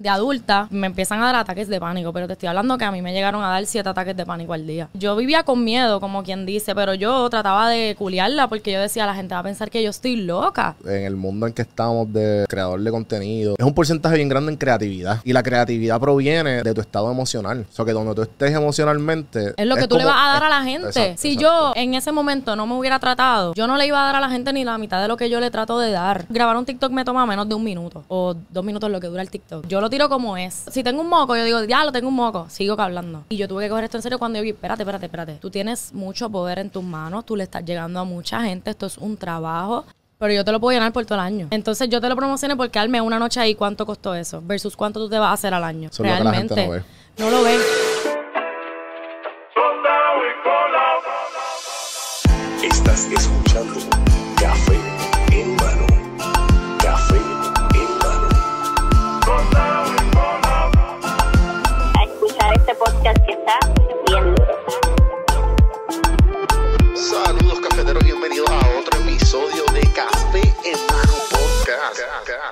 de adulta me empiezan a dar ataques de pánico, pero te estoy hablando que a mí me llegaron a dar siete ataques de pánico al día. Yo vivía con miedo, como quien dice, pero yo trataba de culiarla porque yo decía, la gente va a pensar que yo estoy loca. En el mundo en que estamos de creador de contenido, es un porcentaje bien grande en creatividad. Y la creatividad proviene de tu estado emocional. O sea, que donde tú estés emocionalmente... Es lo que tú le vas a dar a la gente. exacto, si exacto. yo en ese momento no me hubiera tratado, yo no le iba a dar a la gente ni la mitad de lo que yo le trato de dar. Grabar un TikTok me toma menos de un minuto o dos minutos lo que dura el TikTok. Yo lo tiro como es. Si tengo un moco, yo digo, ya lo tengo un moco, sigo hablando. Y yo tuve que coger esto en serio cuando yo vi, espérate, espérate, espérate. Tú tienes mucho poder en tus manos, tú le estás llegando a mucha gente, esto es un trabajo. Pero yo te lo puedo llenar por todo el año. Entonces yo te lo promocioné porque quedarme una noche ahí, ¿cuánto costó eso? Versus cuánto tú te vas a hacer al año. Eso es lo que la gente Realmente. no no lo ven.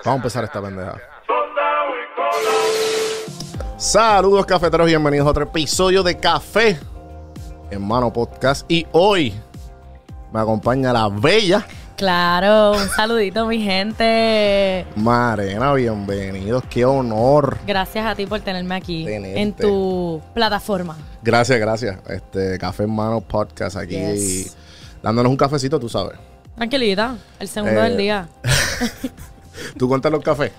Vamos a empezar esta pendeja. Saludos cafeteros, bienvenidos a otro episodio de Café en Mano Podcast. Y hoy me acompaña la bella Claro, un saludito, mi gente. Marena. Bienvenidos, qué honor. Gracias a ti por tenerme aquí Tenerte. en tu plataforma. Gracias, gracias. Este Café en Mano Podcast aquí Yes. dándonos un cafecito, tú sabes. Tranquilita, el segundo Eh, del día. ¿Tú cuentas los cafés?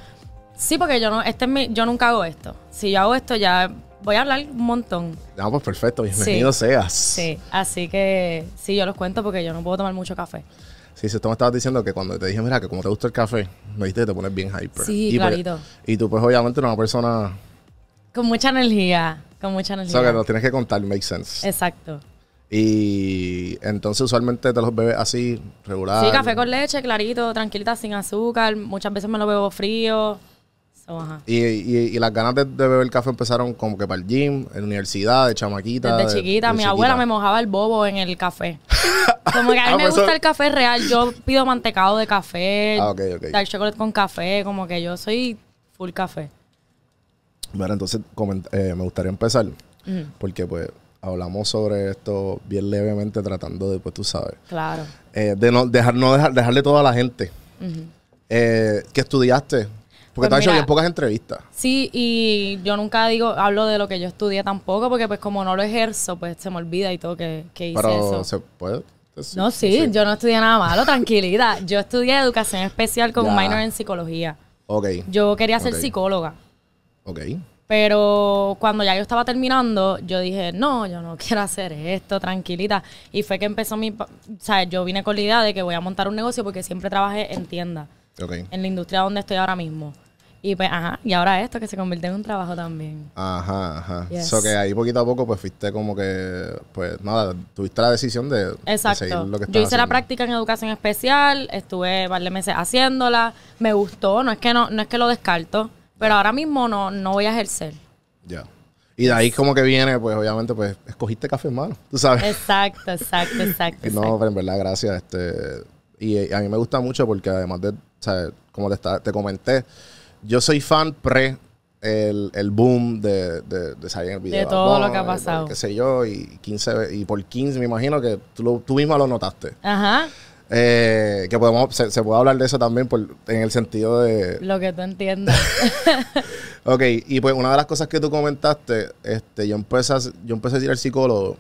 Sí, porque yo no, este es mi, yo nunca hago esto. Si yo hago esto, ya voy a hablar un montón. Ah, pues perfecto, bienvenido seas. Sí, así que sí, yo los cuento porque yo no puedo tomar mucho café. Sí, si tú me estabas diciendo que cuando te dije, mira, que como te gusta el café, me dijiste que te pones bien hyper. Sí, y pues- clarito. y tú, pues, obviamente, eres una persona. Con mucha energía, con mucha O energía. sea, que nos tienes que contar, make sense. Exacto. Y entonces, usualmente te los bebes así, regular. Sí, café con leche, clarito, tranquilita, sin azúcar. Muchas veces me lo bebo frío. So, ajá. Y, y, y las ganas de, de beber café empezaron como que para el gym, en la universidad, de chamaquita. Desde de- chiquita, de mi chiquita. abuela me mojaba el bobo en el café. Como que a mí Ah, me pues gusta eso- el café real. Yo pido mantecado de café, Ah, ok, ok. dark chocolate con café. Como que yo soy full café. Bueno, entonces eh, me gustaría empezar, porque pues hablamos sobre esto bien levemente, tratando de, pues tú sabes, Claro. eh, de no dejar, no dejar, dejarle todo a la gente. Eh, ¿Qué estudiaste? Porque Pues te has hecho bien pocas entrevistas. Sí, y yo nunca digo, hablo de lo que yo estudié tampoco, porque pues como no lo ejerzo, pues se me olvida y todo que, que hice Pero eso. se puede. Sí, No, sí, yo no estudié nada malo, tranquilidad. Yo estudié educación especial con un minor en psicología. Ok. Yo quería ser psicóloga. Ok. Pero cuando ya yo estaba terminando, yo dije, no, yo no quiero hacer esto, tranquilita. Y fue que empezó mi... O sea, yo vine con la idea de que voy a montar un negocio porque siempre trabajé en tienda, Ok. en la industria donde estoy ahora mismo. Y pues, ajá, y ahora esto que se convirtió en un trabajo también. Ajá, ajá. Yes. So que ahí poquito a poco, pues fuiste como que, pues nada, tuviste la decisión de, de Exacto. seguir lo que Yo hice la práctica en educación especial, estuve varios meses haciéndola, me gustó, no es que no, no es que lo descarto, pero ahora mismo no, no voy a ejercer. Ya. Y de ahí como que viene, pues obviamente, pues escogiste café, hermano. Tú sabes. Exacto, exacto, exacto. No, exacto. pero en verdad, gracias. Este, y, a mí me gusta mucho porque además de, o sea, como te, está- te comenté, yo soy fan pre el, el boom de, de, de salir en el video. De todo Bad lo que ha pasado. Qué sé yo, y 15, ve- y por 15 me imagino que tú, lo- tú misma lo notaste. Ajá, Eh, que podemos, se, se puede hablar de eso también por, en el sentido de... lo que tú entiendas. Ok, y pues una de las cosas que tú comentaste, este, yo empecé a, yo empecé a ir al psicólogo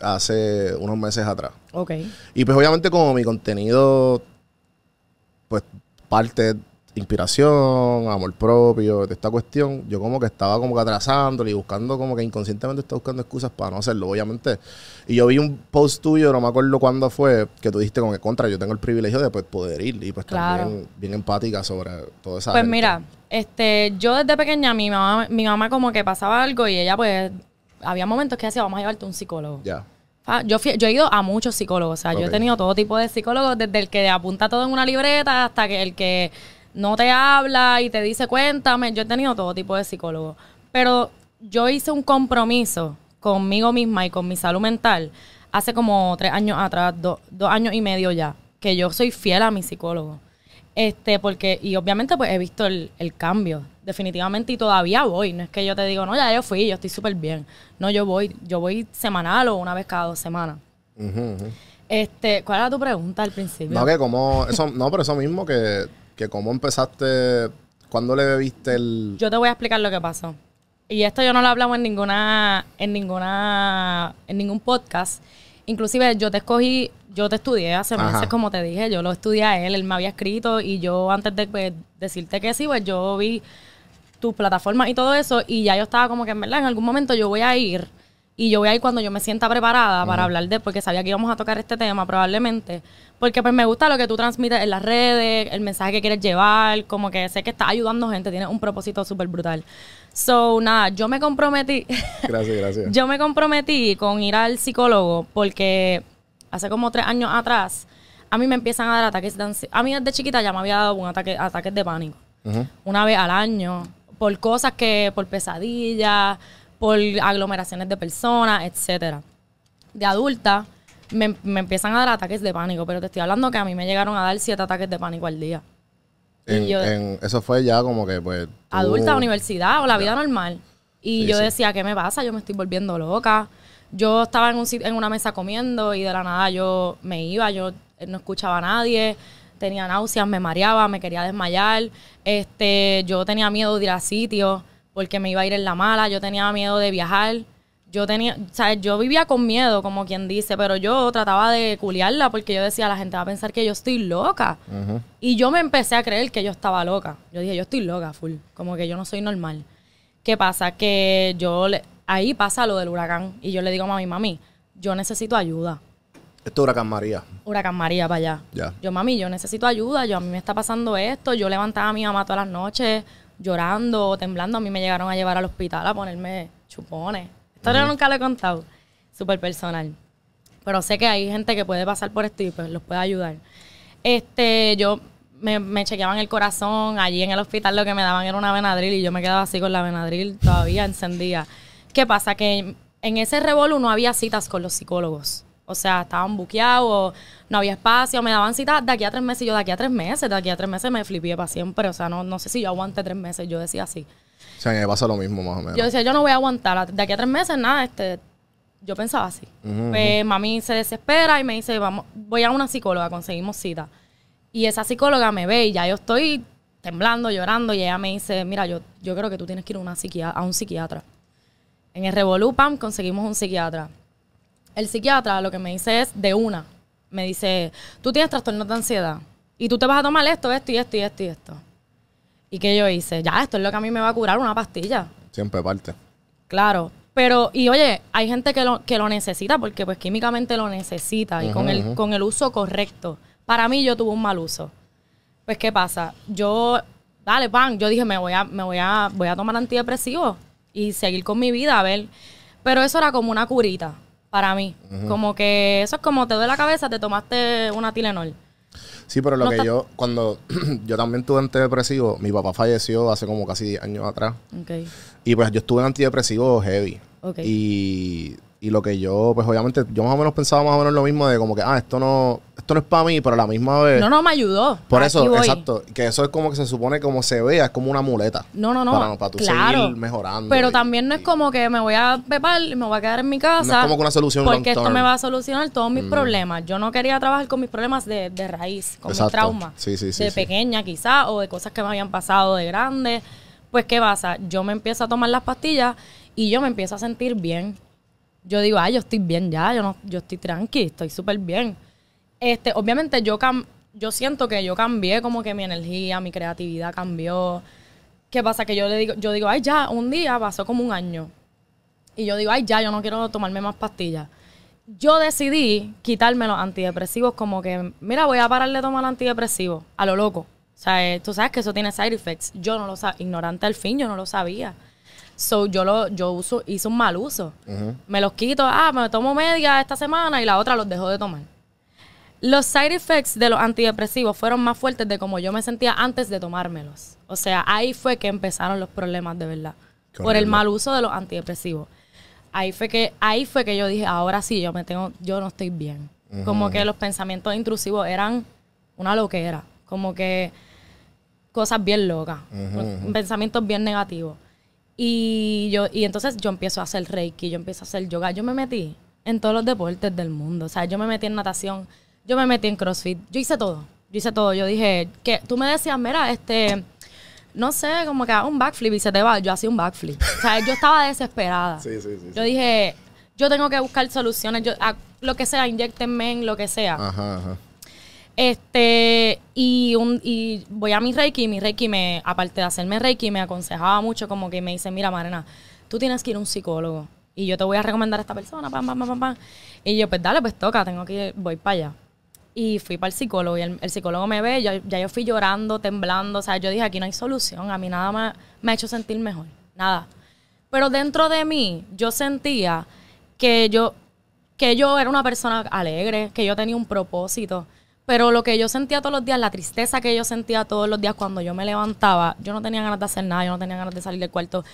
hace unos meses atrás. ok. Y pues obviamente como mi contenido, pues parte inspiración, amor propio, de esta cuestión, yo como que estaba como que atrasándole y buscando como que inconscientemente estaba buscando excusas para no hacerlo, obviamente. Y yo vi un post tuyo, no me acuerdo cuándo fue, que tú dijiste como que contra, yo tengo el privilegio de pues, poder ir y pues Claro. también bien empática sobre todo eso. Pues mira, este, yo desde pequeña, mi mamá, mi mamá como que pasaba algo y ella pues, había momentos que decía, vamos a llevarte a un psicólogo. Ya. Ah, yo, fui- yo he ido a muchos psicólogos, o sea, yo he tenido todo tipo de psicólogos, desde el que apunta todo en una libreta hasta que el que no te habla y te dice cuéntame, yo he tenido todo tipo de psicólogos. Pero yo hice un compromiso conmigo misma y con mi salud mental hace como tres años atrás, do- dos años y medio ya, que yo soy fiel a mi psicólogo. Este, porque, y obviamente pues he visto el, el cambio definitivamente y todavía voy. No es que yo te digo, no, ya yo fui, yo estoy súper bien. No, yo voy, yo voy semanal o una vez cada dos semanas. Este, ¿cuál era tu pregunta al principio? No, que como, eso, no, pero eso mismo, que, que cómo empezaste, ¿cuándo le bebiste el... Yo te voy a explicar lo que pasó. Y esto yo no lo hablamos en ninguna, en ninguna, en ningún podcast. Inclusive yo te escogí, yo te estudié hace Ajá. meses, como te dije, yo lo estudié a él, él me había escrito y yo antes de pues, decirte que sí, pues yo vi tu plataforma y todo eso y ya yo estaba como que en verdad en algún momento yo voy a ir y yo voy a ir cuando yo me sienta preparada para hablar de, porque sabía que íbamos a tocar este tema probablemente, porque pues me gusta lo que tú transmites en las redes, el mensaje que quieres llevar, como que sé que estás ayudando gente, tienes un propósito súper brutal. So, nada, yo me comprometí, Gracias, gracias. yo me comprometí con ir al psicólogo porque hace como tres años atrás a mí me empiezan a dar ataques de ansiedad. A mí desde chiquita ya me había dado un ataque, ataques de pánico una vez al año, por cosas que, por pesadillas, por aglomeraciones de personas, etcétera. De adulta, me, me empiezan a dar ataques de pánico, pero te estoy hablando que a mí me llegaron a dar siete ataques de pánico al día. En- yo- en- eso fue ya como que, pues... tú- Adulta, universidad o la vida normal. Y Sí, yo sí. decía, ¿qué me pasa? Yo me estoy volviendo loca. Yo estaba en, un, en una mesa comiendo y de la nada yo me iba, yo eh, no escuchaba a nadie, tenía náuseas, me mareaba, me quería desmayar. Este, yo tenía miedo de ir a sitios porque me iba a ir en la mala, yo tenía miedo de viajar. Yo tenía, o sea, yo vivía con miedo, como quien dice, pero yo trataba de culiarla porque yo decía, la gente va a pensar que yo estoy loca. Y yo me empecé a creer que yo estaba loca. Yo dije, yo estoy loca, full. Como que yo no soy normal. ¿Qué pasa? Que yo, le- ahí pasa lo del huracán. Y yo le digo a mami, mami, yo necesito ayuda. Esto es Huracán María. Huracán María para allá. Ya. Yo, mami, yo necesito ayuda. Yo, a mí me está pasando esto. Yo levantaba a mi mamá todas las noches llorando, temblando. A mí me llegaron a llevar al hospital a ponerme chupones. Esto yo nunca lo he contado. Súper personal. Pero sé que hay gente que puede pasar por esto y pues los puede ayudar. Este, yo me, me chequeaban el corazón. Allí en el hospital lo que me daban era una Benadryl y yo me quedaba así con la Benadryl todavía encendida. ¿Qué pasa? Que en ese revolú no había citas con los psicólogos. O sea, estaban buqueados, no había espacio, me daban citas de aquí a tres meses. Y yo, de aquí a tres meses, de aquí a tres meses me flipé para siempre. O sea, no, no sé si yo aguante tres meses. Yo decía así. O sea, me pasa lo mismo más o menos. Yo decía, yo no voy a aguantar. De aquí a tres meses, nada, este. Yo pensaba así. Pues mami se desespera y me dice, vamos, voy a una psicóloga, conseguimos cita. Y esa psicóloga me ve y ya yo estoy temblando, llorando, y ella me dice, mira, yo, yo creo que tú tienes que ir a, una psiquia- a un psiquiatra. En el Revolú, pam, conseguimos un psiquiatra. El psiquiatra lo que me dice es de una. Me dice, tú tienes trastornos de ansiedad. Y tú te vas a tomar esto, esto y esto y esto y esto. ¿Y qué yo hice? Ya, esto es lo que a mí me va a curar una pastilla. Siempre parte. Claro. Pero, y oye, hay gente que lo, que lo necesita porque pues químicamente lo necesita y con, el, con el uso correcto. Para mí yo tuve un mal uso. Pues, ¿qué pasa? Yo, dale, pan, yo dije, me voy a, me voy a, voy a tomar antidepresivos y seguir con mi vida, a ver. Pero eso era como una curita para mí. Como que eso es como te duele la cabeza, te tomaste una Tilenol. Sí, pero lo No que está- yo, cuando yo también tuve antidepresivo, mi papá falleció hace como casi 10 años atrás. Y pues yo estuve en antidepresivo heavy. Y, y lo que yo, pues obviamente, yo más o menos pensaba más o menos lo mismo de como que, ah, esto no, esto no es para mí, pero a la misma vez. No, no, me ayudó. Por eso, voy. exacto. Que eso es como que se supone como se vea, es como una muleta. No, no, no. Para, para tú claro. seguir mejorando. Pero y- también no es como que me voy a pepar y me voy a quedar en mi casa. No es como que una solución Porque esto. Mm. me va a solucionar todos mis problemas. Yo no quería trabajar con mis problemas de, de raíz, con Exacto. mis traumas. Sí, sí, sí, De sí. pequeña quizá, o de cosas que me habían pasado de grande. Pues, ¿qué pasa? Yo me empiezo a tomar las pastillas y yo me empiezo a sentir bien. Yo digo, ay, yo estoy bien ya, yo no, yo estoy tranqui, estoy súper bien. Este, obviamente yo cam- yo siento que yo cambié como que mi energía, mi creatividad cambió. ¿Qué pasa? Que yo le digo, yo digo, ay, ya, un día pasó como un año. Y yo digo, ay, ya, yo no quiero tomarme más pastillas. Yo decidí quitarme los antidepresivos como que, mira, voy a parar de tomar antidepresivos, a lo loco. O sea, eh, tú sabes que eso tiene side effects. Yo no lo sabía, ignorante al fin, yo no lo sabía. So, yo lo, yo uso, hice un mal uso. Me los quito, ah, me tomo media esta semana y la otra los dejo de tomar. Los side effects de los antidepresivos fueron más fuertes de como yo me sentía antes de tomármelos. O sea, ahí fue que empezaron los problemas de verdad. Por el mal uso de los antidepresivos. Ahí fue que, ahí fue que yo dije, ahora sí, yo me tengo, yo no estoy bien. Como que los pensamientos intrusivos eran una loquera. Como que cosas bien locas, pensamientos bien negativos. Y yo y entonces yo empiezo a hacer reiki, yo empiezo a hacer yoga. Yo me metí en todos los deportes del mundo. O sea, yo me metí en natación, yo me metí en CrossFit, yo hice todo. Yo hice todo. Yo dije que tú me decías, mira, este, no sé, como que haga un backflip y se te va. Yo hacía un backflip. O sea, yo estaba desesperada. Sí, sí, sí, Yo dije, yo tengo que buscar soluciones. Yo, a- lo que sea, inyectenme en lo que sea. Ajá, ajá. Este, y, un, y voy a mi Reiki, y mi Reiki me, aparte de hacerme Reiki, me aconsejaba mucho como que me dice, mira Marena, tú tienes que ir a un psicólogo y yo te voy a recomendar a esta persona, pam, pam, pam, pam, pam. Y yo, pues dale, pues toca, tengo que ir, voy para allá. Y fui para el psicólogo y el, psicólogo me ve, yo- ya yo fui llorando, temblando, o sea, yo dije, aquí no hay solución, a mí nada me, me ha hecho sentir mejor, nada. Pero dentro de mí yo sentía que yo, que yo era una persona alegre, que yo tenía un propósito. Pero lo que yo sentía todos los días, la tristeza que yo sentía todos los días cuando yo me levantaba, yo no tenía ganas de hacer nada, yo no tenía ganas de salir del cuarto.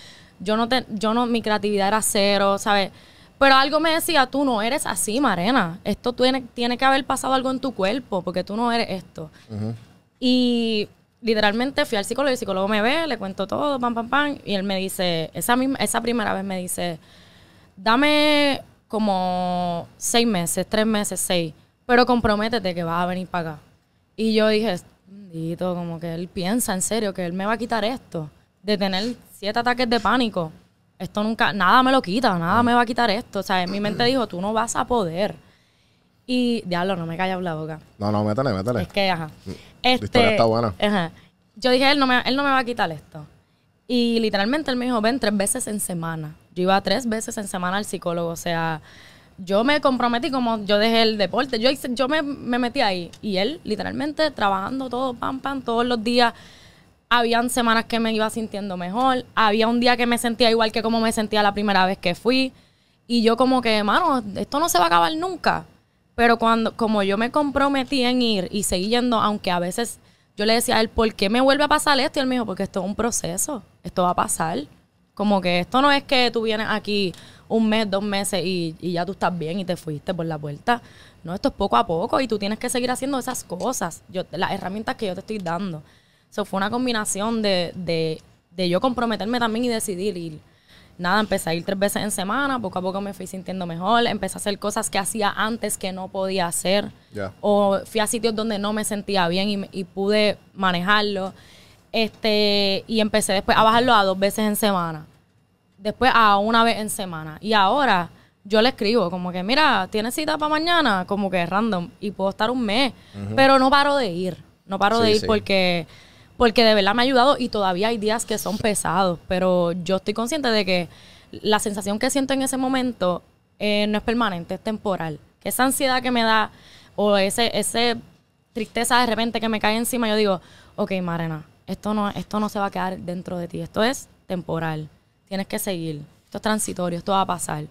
Yo no, te, yo no, mi creatividad era cero, ¿sabes? Pero algo me decía, tú no eres así, Marena. Esto tiene, tiene que haber pasado algo en tu cuerpo, porque tú no eres esto. Y literalmente fui al psicólogo y el psicólogo me ve, le cuento todo, pam, pam, pam. Y él me dice, esa, misma, esa primera vez me dice, dame como seis meses, tres meses, seis, pero comprométete que vas a venir para acá. Y yo dije, bendito, como que él piensa en serio que él me va a quitar esto, de tener siete ataques de pánico. Esto nunca, nada me lo quita, nada me va a quitar esto. O sea, en mi mente dijo, tú no vas a poder. Y, diablo, no me callas la boca. No, no, métele, métele. Es que, ajá. La historia está buena. Ajá. Yo dije, él no, me, él no me va a quitar esto. Y literalmente él me dijo, ven tres veces en semana. Yo iba tres veces en semana al psicólogo. O sea, yo me comprometí como yo dejé el deporte. Yo, yo me, me metí ahí. Y él, literalmente, trabajando todo, pam, pam, todos los días. Habían semanas que me iba sintiendo mejor. Había un día que me sentía igual que como me sentía la primera vez que fui. Y yo como que, mano, esto no se va a acabar nunca. Pero cuando, como yo me comprometí en ir y seguí yendo, aunque a veces yo le decía a él, ¿por qué me vuelve a pasar esto? Y él me dijo, porque esto es un proceso, esto va a pasar. Como que esto no es que tú vienes aquí un mes, dos meses y, y ya tú estás bien y te fuiste por la puerta. No, esto es poco a poco y tú tienes que seguir haciendo esas cosas, yo, las herramientas que yo te estoy dando. Eso fue una combinación de, de, de yo comprometerme también y decidir ir. Nada, empecé a ir tres veces en semana, poco a poco me fui sintiendo mejor, empecé a hacer cosas que hacía antes que no podía hacer, o fui a sitios donde no me sentía bien y, y pude manejarlo, este, y empecé después a bajarlo a dos veces en semana, después a una vez en semana, y ahora yo le escribo como que, mira, ¿tienes cita para mañana? Como que random, y puedo estar un mes, pero no paro de ir, no paro de ir sí. porque porque de verdad me ha ayudado y todavía hay días que son pesados, pero yo estoy consciente de que la sensación que siento en ese momento eh, no es permanente, es temporal. Que esa ansiedad que me da o ese, ese tristeza de repente que me cae encima, yo digo, ok, Marena, esto no, esto no se va a quedar dentro de ti, esto es temporal, tienes que seguir, esto es transitorio, esto va a pasar.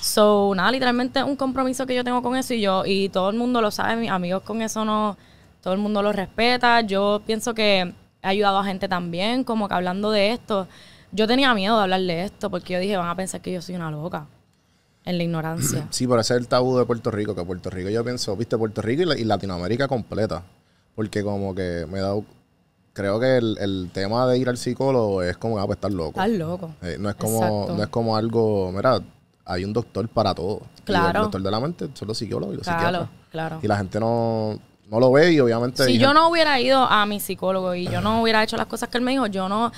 So, nada, literalmente un compromiso que yo tengo con eso y yo, y todo el mundo lo sabe, mis amigos con eso no, todo el mundo lo respeta. Yo pienso que he ayudado a gente también, como que hablando de esto. Yo tenía miedo de hablar de esto porque yo dije, van a pensar que yo soy una loca en la ignorancia. Sí, ese es el tabú de Puerto Rico, que Puerto Rico yo pienso, viste, Puerto Rico y, la- y Latinoamérica completa. Porque como que me he dado, creo que el, el tema de ir al psicólogo es como, ah, pues estar loco. Estás loco. Eh, no es como, Exacto. no es como algo, mira, hay un doctor para todo. Y Claro. el doctor de la mente son los psicólogos y los Claro, psiquiatras. claro. Y la gente no, no lo ve y obviamente... Si yo gente- no hubiera ido a mi psicólogo y yo no hubiera hecho las cosas que él me dijo, yo no,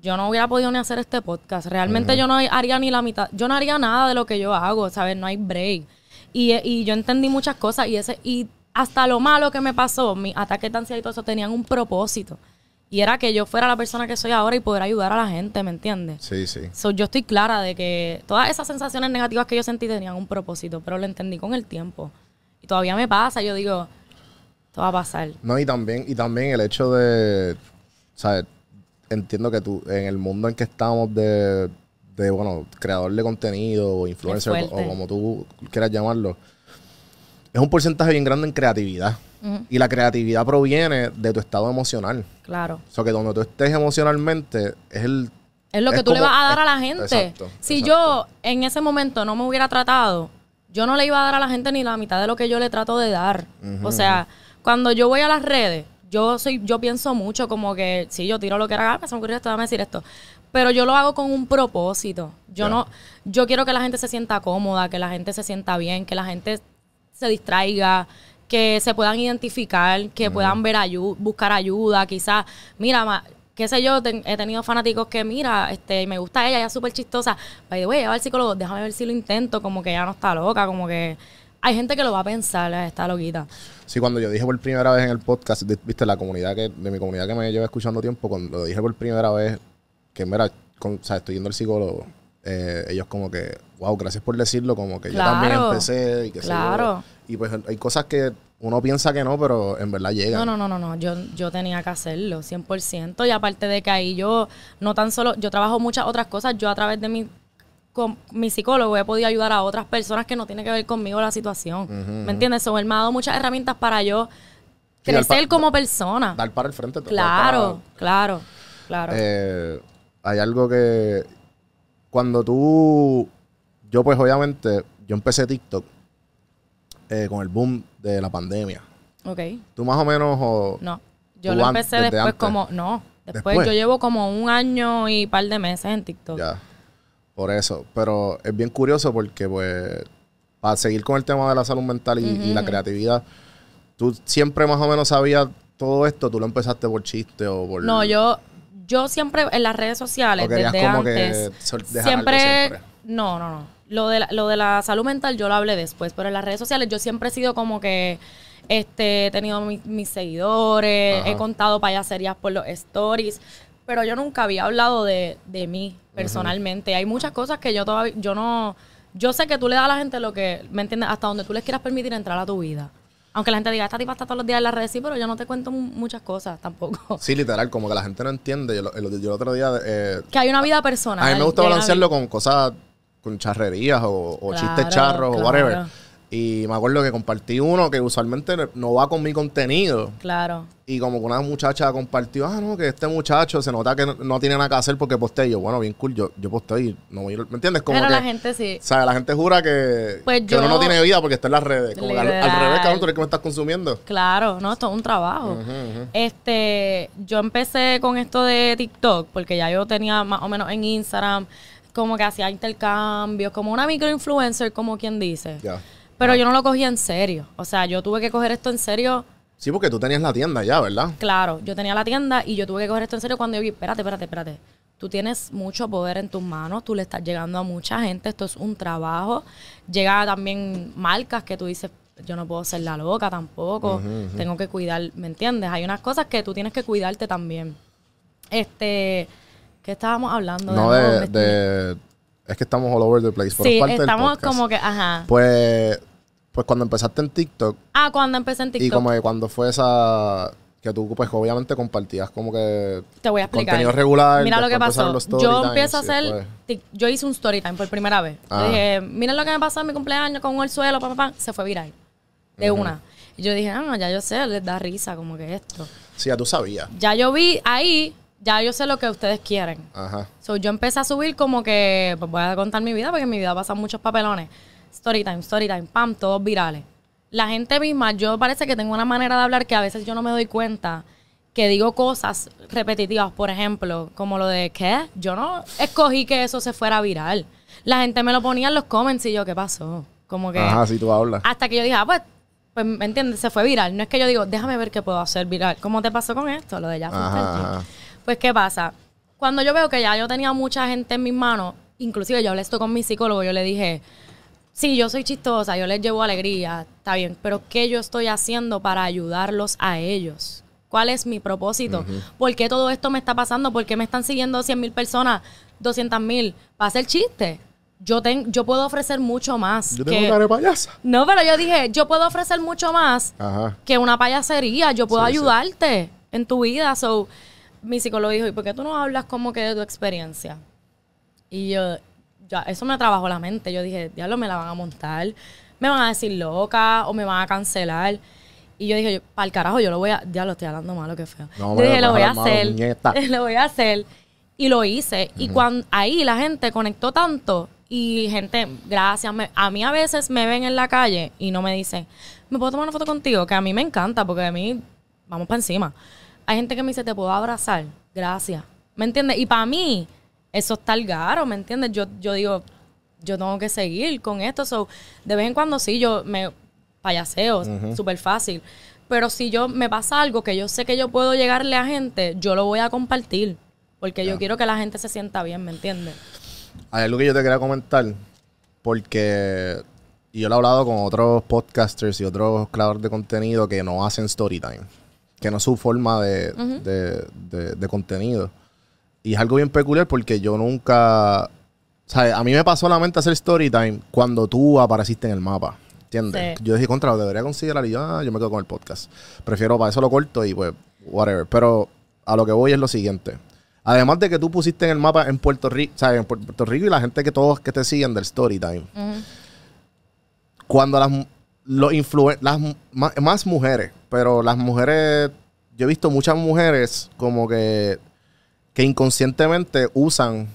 yo no hubiera podido ni hacer este podcast. Realmente yo no haría ni la mitad, yo no haría nada de lo que yo hago, ¿sabes? No hay break. Y, y yo entendí muchas cosas y ese y hasta lo malo que me pasó, mi ataque de ansiedad y todo eso tenían un propósito. Y era que yo fuera la persona que soy ahora y poder ayudar a la gente, ¿me entiendes? Sí, sí. So, yo estoy clara de que todas esas sensaciones negativas que yo sentí tenían un propósito, pero lo entendí con el tiempo. Y todavía me pasa, yo digo, esto va a pasar. No, y también, y también el hecho de, ¿sabes? Entiendo que tú, en el mundo en que estamos de, de bueno, creador de contenido o influencer o como tú quieras llamarlo, es un porcentaje bien grande en creatividad. Y la creatividad proviene de tu estado emocional. Claro. O sea, que donde tú estés emocionalmente es el... Es lo que tú le vas a dar a la gente. exacto, si exacto. yo en ese momento no me hubiera tratado, yo no le iba a dar a la gente ni la mitad de lo que yo le trato de dar. O sea, cuando yo voy a las redes, yo soy, yo pienso mucho como que, si yo tiro lo que era, se me ocurrió esto, déjame decir esto. Pero yo lo hago con un propósito. Yo no, yo quiero que la gente se sienta cómoda, que la gente se sienta bien, que la gente se distraiga, que se puedan identificar, que puedan ver ayu- buscar ayuda, quizás, mira, ma- qué sé yo, ten- he tenido fanáticos que, mira, este, me gusta ella, ella es súper chistosa, by the way, va al psicólogo, déjame ver si lo intento, como que ella no está loca, como que hay gente que lo va a pensar, "Ah, está loquita. Sí, cuando yo dije por primera vez en el podcast, viste, la comunidad que, de mi comunidad que me lleva escuchando tiempo, cuando dije por primera vez que, mira, con- o sea, estoy yendo al psicólogo, eh, ellos como que, wow, gracias por decirlo, como que yo también empecé y que sé yo. claro. Y pues hay cosas que uno piensa que no, pero en verdad llegan. No, no, no, no, no. Yo, yo tenía que hacerlo, 100%. Y aparte de que ahí yo, no tan solo, yo trabajo muchas otras cosas. Yo a través de mi, con mi psicólogo he podido ayudar a otras personas que no tienen que ver conmigo la situación. ¿Me entiendes? So, él me ha dado muchas herramientas para yo crecer como persona. Dar para el frente. claro, para- claro, claro. Eh, hay algo que cuando tú, yo pues obviamente, yo empecé TikTok eh, con el boom de la pandemia. ok. Tú más o menos, o, No. Yo lo empecé después antes. como, no. Después, Después. yo llevo como un año y par de meses en TikTok. ya, por eso. Pero es bien curioso porque pues, para seguir con el tema de la salud mental y, y la creatividad, tú siempre más o menos sabías todo esto, tú lo empezaste por chiste o por... No, yo, yo siempre en las redes sociales, desde antes, siempre, siempre. no, no, no. Lo de, la, lo de la salud mental yo lo hablé después, pero en las redes sociales yo siempre he sido como que este, he tenido mi- mis seguidores, Ajá. he contado payaserías por los stories, pero yo nunca había hablado de, de mí personalmente. Hay muchas cosas que yo todavía, yo no, yo sé que tú le das a la gente lo que, ¿me entiendes? Hasta donde tú les quieras permitir entrar a tu vida. Aunque la gente diga, esta tipa está todos los días en las redes, sí, pero yo no te cuento mu- muchas cosas tampoco. Sí, literal, como que la gente no entiende. Yo, lo- el, yo el otro día... eh, Que hay una vida personal. A mí me gusta balancearlo con cosas, con charrerías o, o Claro, chistes charros o whatever. Y me acuerdo que compartí uno que usualmente no va con mi contenido. Claro. Y como que una muchacha compartió, ah, no, que este muchacho se nota que no, no tiene nada que hacer porque posté. Y yo, bueno, bien cool, yo, yo posté y no voy a ir- ¿Me entiendes? Como Pero que, la gente sí. O sea, la gente jura que, Pues que uno no tiene vida porque está en las redes. Como que al, al revés, cabrón, tú eres que me estás consumiendo. Claro, no, esto es un trabajo. Este, yo empecé con esto de TikTok porque ya yo tenía más o menos en Instagram como que hacía intercambios, como una microinfluencer, como quien dice. Ya. Pero yo no lo cogía en serio. O sea, yo tuve que coger esto en serio. Sí, porque tú tenías la tienda ya, ¿verdad? Claro, yo tenía la tienda y yo tuve que coger esto en serio cuando yo vi, espérate, espérate, espérate. Tú tienes mucho poder en tus manos, tú le estás llegando a mucha gente, esto es un trabajo. Llega también marcas que tú dices, yo no puedo ser la loca tampoco, tengo que cuidar, ¿me entiendes? Hay unas cosas que tú tienes que cuidarte también. Este, ¿qué estábamos hablando? No de- Es que estamos all over the place. Pero Sí, parte del estamos podcast. como que, ajá. Pues, pues cuando empezaste en TikTok, Ah, cuando empecé en y TikTok. como que cuando fue esa que tú pues obviamente compartías como que Te voy a explicar. contenido regular. Mira lo que pasó. Yo empiezo a y hacer. Yo hice un story time por primera vez. Ah. dije, miren lo que me pasó en mi cumpleaños con el suelo, papá, pa, se fue viral. De una. Y yo dije, ah, ya yo sé, les da risa como que esto. Sí, ya tú sabías. Ya yo vi ahí, ya yo sé lo que ustedes quieren. Ajá. So, yo empecé a subir como que, pues voy a contar mi vida porque en mi vida pasan muchos papelones. Story time, story time, pam, todos virales. La gente misma, yo parece que tengo una manera de hablar que a veces yo no me doy cuenta que digo cosas repetitivas, por ejemplo, como lo de ¿qué? Yo no escogí que eso se fuera viral. La gente me lo ponía en los comments y yo, ¿qué pasó? Como que Ajá, sí tú hablas. hasta que yo dije, ah, pues, pues, ¿me entiendes? Se fue viral. No es que yo digo, déjame ver qué puedo hacer viral. ¿Cómo te pasó con esto? Lo de ya Pues, ¿qué pasa? Cuando yo veo que ya yo tenía mucha gente en mis manos, inclusive yo hablé esto con mi psicólogo, yo le dije, sí, yo soy chistosa, yo les llevo alegría, está bien, pero ¿qué yo estoy haciendo para ayudarlos a ellos? ¿Cuál es mi propósito? ¿Por qué todo esto me está pasando? ¿Por qué me están siguiendo 100 mil personas, 200 mil? ¿Para hacer chiste? Yo, ten- yo puedo ofrecer mucho más. Yo tengo cara de payasa. no, pero yo dije, yo puedo ofrecer mucho más Ajá. que una payasería. Yo puedo Sí, sí. ayudarte en tu vida. So, mi psicólogo dijo, ¿y por qué tú no hablas como que de tu experiencia? Y yo, ya, eso me trabajó la mente. Yo dije, diablo, me la van a montar. Me van a decir loca o me van a cancelar. Y yo dije, para el carajo, yo lo voy a... Diablo, estoy hablando malo, qué feo. No, yo dije, lo voy a malo, hacer. lo voy a hacer. Y lo hice. Y cuando ahí la gente conectó tanto. Y gente, gracias. me- a mí a veces me ven en la calle y no me dicen, ¿me puedo tomar una foto contigo? Que a mí me encanta porque a mí vamos para encima. Hay gente que me dice, te puedo abrazar, gracias. ¿Me entiendes? Y para mí, eso está el garo, ¿me entiendes? Yo, yo digo, yo tengo que seguir con esto. So, de vez en cuando sí, yo me payaseo, súper fácil. Pero si yo me pasa algo que yo sé que yo puedo llegarle a gente, yo lo voy a compartir. Porque yo quiero que la gente se sienta bien, ¿me entiendes? Hay algo que yo te quería comentar, porque yo lo he hablado con otros podcasters y otros creadores de contenido que no hacen story time, que no es su forma de, de- de- de contenido. Y es algo bien peculiar porque yo nunca... O sea, a mí me pasó la mente hacer story time cuando tú apareciste en el mapa. ¿Entiendes? Sí. Yo dije, contra, lo debería considerar y yo, ah, yo me quedo con el podcast. Prefiero para eso lo corto y pues, whatever. Pero a lo que voy es lo siguiente. Además de que tú pusiste en el mapa en Puerto Rico, ¿sabes? En Puerto Rico y la gente que todos que te siguen del story time. Cuando las, los las más, más mujeres, pero las mujeres, yo he visto muchas mujeres como que, que inconscientemente usan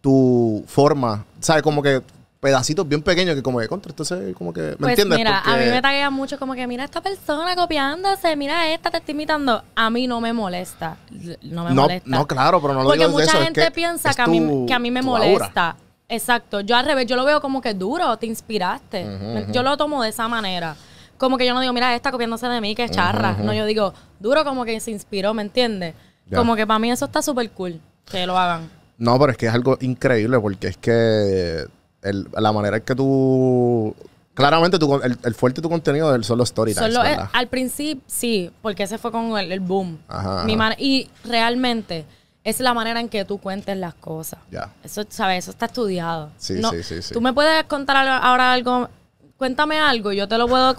tu forma, ¿sabes? Como que pedacitos bien pequeños que como que contra, entonces como que, ¿me Pues entiendes? mira, a mí me taguean mucho como que mira esta persona copiándose, mira esta, te estoy imitando. A mí no me molesta. No me no, molesta. no, claro, pero no lo Porque digo mucha eso, es gente que piensa que a, mí, tu- que a mí me aura. Exacto. Yo al revés, yo lo veo como que duro, te inspiraste. Yo lo tomo de esa manera. Como que yo no digo, mira, esta copiándose de mí, que charra. No, yo digo, duro como que se inspiró, ¿me entiendes? Como que para mí eso está súper cool, que lo hagan. No, pero es que es algo increíble porque es que el- la manera en que tú... Claramente tu, el, el fuerte de tu contenido son los Solo, eh, ¿verdad? al principio, sí, porque ese fue con el, el boom. Ajá, Mi man- y realmente es la manera en que tú cuentes las cosas. Ya. Eso, ¿sabes? Eso está estudiado. Sí, No, sí, sí, sí. Tú me puedes contar ahora algo, cuéntame algo, y yo te lo puedo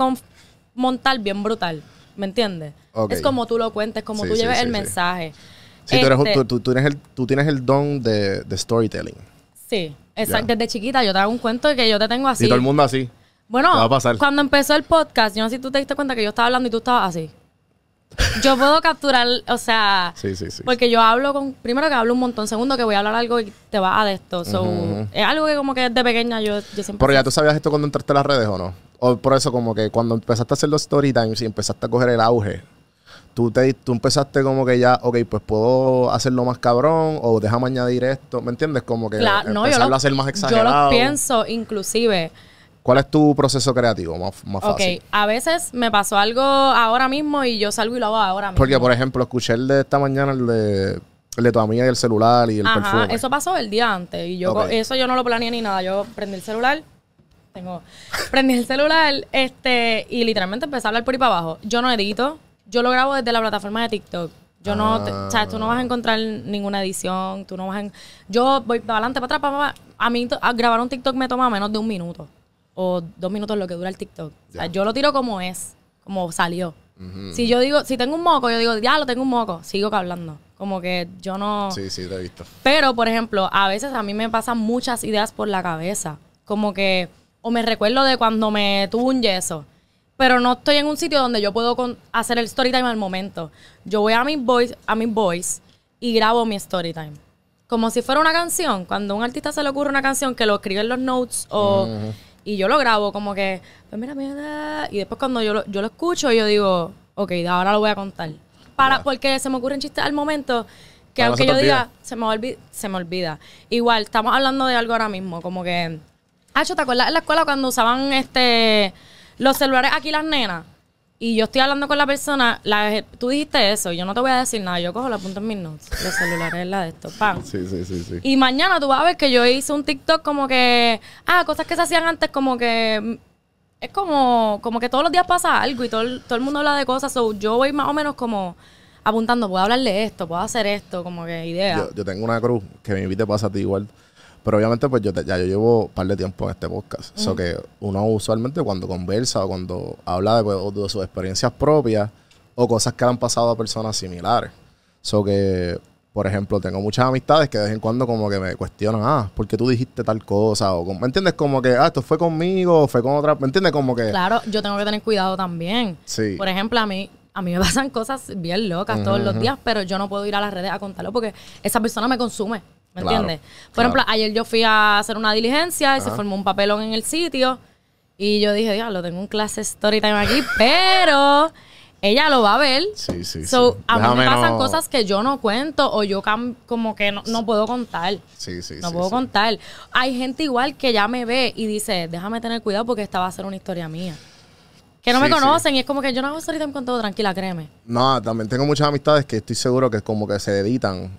montar bien brutal. ¿Me entiendes? Ok. Es como tú lo cuentes, como Sí, tú lleves sí, el mensaje. Sí, tú, eres un- Este, tú, tú- tú tienes el, tú tienes el don de, de storytelling. Sí, exacto. Desde chiquita yo te hago un cuento que yo te tengo así. Y todo el mundo así. Bueno, cuando empezó el podcast, yo no sé si tú te diste cuenta que yo estaba hablando y tú estabas así. Yo puedo capturar, o sea, Sí, sí, sí. porque yo hablo con, primero que hablo un montón, segundo que voy a hablar algo y te vas a de esto. So, Es algo que como que desde pequeña yo, yo siempre... Pero ya tú sabías esto cuando entraste a las redes o no? O por eso como que cuando empezaste a hacer los story times y empezaste a coger el auge, tú, te, tú empezaste como que ya, ok, pues puedo hacerlo más cabrón o déjame añadir esto, ¿me entiendes? Como que Claro, no, yo lo, a hacer más yo exagerado. lo pienso inclusive. ¿Cuál es tu proceso creativo más, más Ok, fácil? a veces me pasó algo ahora mismo y yo salgo y lo hago ahora mismo. Porque, por ejemplo, escuché el de esta mañana, el de, el de tu amiga y el celular y el Ajá, perfume. eso pasó el día antes. Y yo Ok. eso yo no lo planeé ni nada. Yo prendí el celular. Tengo. prendí el celular, este, y literalmente empecé a hablar por ahí para abajo. Yo no edito. Yo lo grabo desde la plataforma de TikTok. Yo no, te- Ah. o sea, tú no vas a encontrar ninguna edición, tú no vas a... Yo voy para adelante, para atrás, para. A mí a grabar un TikTok me toma menos de un minuto. O dos minutos lo que dura el TikTok. O sea, yo lo tiro como es, como salió. Si yo digo, si tengo un moco, yo digo, ya lo tengo un moco, sigo hablando. Como que yo no... Sí, sí, te he visto. Pero, por ejemplo, a veces a mí me pasan muchas ideas por la cabeza. Como que, o me recuerdo de cuando me tuvo un yeso. Pero no estoy en un sitio donde yo puedo con- hacer el story time al momento. Yo voy a mi voice, a mi voice y grabo mi story time. Como si fuera una canción. Cuando a un artista se le ocurre una canción que lo escribe en los notes o... Y yo lo grabo como que, pues mira, mira. Y después cuando yo lo, yo lo escucho, yo digo, ok, ahora lo voy a contar. Para. Porque se me ocurren chistes al momento que aunque yo diga, se me, olvida, se me olvida. Igual, estamos hablando de algo ahora mismo, como que... Hacho, ¿te acuerdas en la escuela cuando usaban este los celulares aquí las nenas? Y yo estoy hablando con la persona, la, tú dijiste eso, yo no te voy a decir nada, yo cojo la punta en mis notes, los celulares, la de esto, pam. Sí, sí, sí, sí. Y mañana tú vas a ver que yo hice un TikTok como que, ah, cosas que se hacían antes como que es como como que todos los días pasa algo y todo el, todo el mundo habla de cosas, so yo voy más o menos como apuntando, puedo hablar de esto, puedo hacer esto, como que idea. Yo, yo tengo una cruz que me invite pasa a ti igual. Pero obviamente, pues yo te- ya yo llevo un par de tiempo en este podcast. Eso que uno usualmente cuando conversa o cuando habla de, pues, de sus experiencias propias o cosas que le han pasado a personas similares. So que, por ejemplo, tengo muchas amistades que de vez en cuando como que me cuestionan, ah, ¿por qué tú dijiste tal cosa? O, ¿me entiendes? Como que, ah, esto fue conmigo, o fue con otra, ¿me entiendes? Como que... Claro, yo tengo que tener cuidado también. Sí. Por ejemplo, a mí a mí me pasan cosas bien locas todos los días, pero yo no puedo ir a las redes a contarlo porque esa persona me consume. ¿Me Claro, entiendes? Por claro. ejemplo, ayer yo fui a hacer una diligencia y se formó un papelón en el sitio. Y yo dije, diablo, tengo un clase story time aquí, pero ella lo va a ver. Sí, sí, So, sí. a mí me pasan no- cosas que yo no cuento o yo como que no, no puedo contar. Sí, sí, No sí, puedo sí. contar. Hay gente igual que ya me ve y dice, déjame tener cuidado porque esta va a ser una historia mía. Que no me conocen y es como que yo no hago story time con todo, tranquila, créeme. No, también tengo muchas amistades que estoy seguro que como que se editan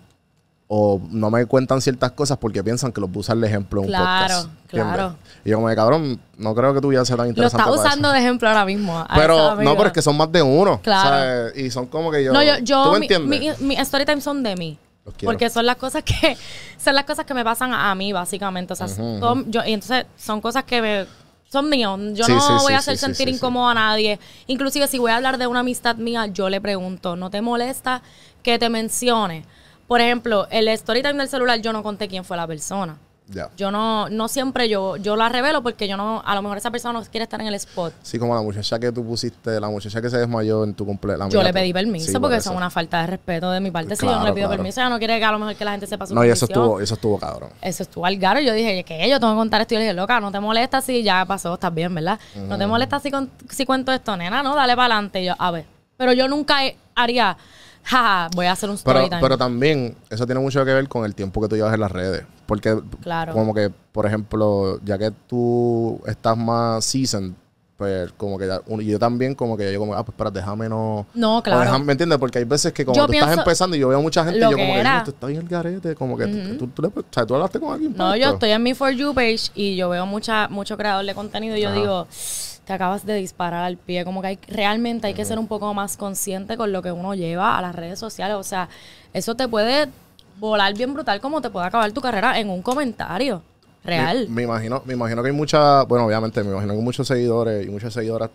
o no me cuentan ciertas cosas porque piensan que los voy a usar de ejemplo en un Claro, podcast. ¿entiendes? claro. Y yo como de cabrón, no creo que tu vida sea tan Lo interesante está para usando de ejemplo ahora mismo. Pero no, pero es que son más de uno. Claro. ¿sabes? Y son como que yo... No, yo, ¿Tú yo me mi, entiendes? mi, mi story time son de mí. Los. Porque son las cosas que son las cosas que me pasan a, mí, básicamente. O sea, todo- yo, y entonces son cosas que me, son míos. Yo Sí, no sí, voy a hacer sí, sentir incómodo a nadie. Inclusive si voy a hablar de una amistad mía, yo le pregunto, ¿no te molesta que te mencione? Por ejemplo, el story time del celular yo no conté quién fue la persona. Ya. Yo no, no siempre yo, yo la revelo porque yo no, a lo mejor esa persona no quiere estar en el spot. Sí, como la muchacha que tú pusiste, la muchacha que se desmayó en tu cumpleaños. Yo le pedí permiso porque eso es una falta de respeto de mi parte. si yo no Claro, le pido claro. permiso, ella no quiere que a lo mejor que la gente sepa su No, y eso estuvo, eso estuvo cabrón. Eso estuvo al garo. Yo dije, que yo tengo que contar esto. Y yo le dije, loca, no te molesta si ya pasó, estás bien, ¿verdad? No te molesta si, con- si cuento esto, nena, no, dale para adelante. Yo, a ver. Pero yo nunca haría, jaja, voy a hacer un story Pero, time. pero también eso tiene mucho que ver con el tiempo que tú llevas en las redes. Porque Claro. como que, por ejemplo, ya que tú estás más seasoned, pues como que ya, yo también como que yo como, ah, pues espera, déjame no... No, claro. déjame- ¿Me entiendes? Porque hay veces que como Yo tú estás empezando y yo veo mucha gente y yo como que. "No, tú estás bien el garete, como que tú- tú, tú, le- o sea, tú hablaste con alguien. No, para yo esto?" estoy en mi For You page y yo veo mucha, mucho creador de contenido y yo Ajá. digo, te acabas de disparar al pie. Como que hay, realmente hay que ser un poco más consciente con lo que uno lleva a las redes sociales. O sea, eso te puede volar bien brutal como te puede acabar tu carrera en un comentario real. Me, me imagino, me imagino que hay muchas, bueno, obviamente, me imagino que hay muchos seguidores y muchas seguidoras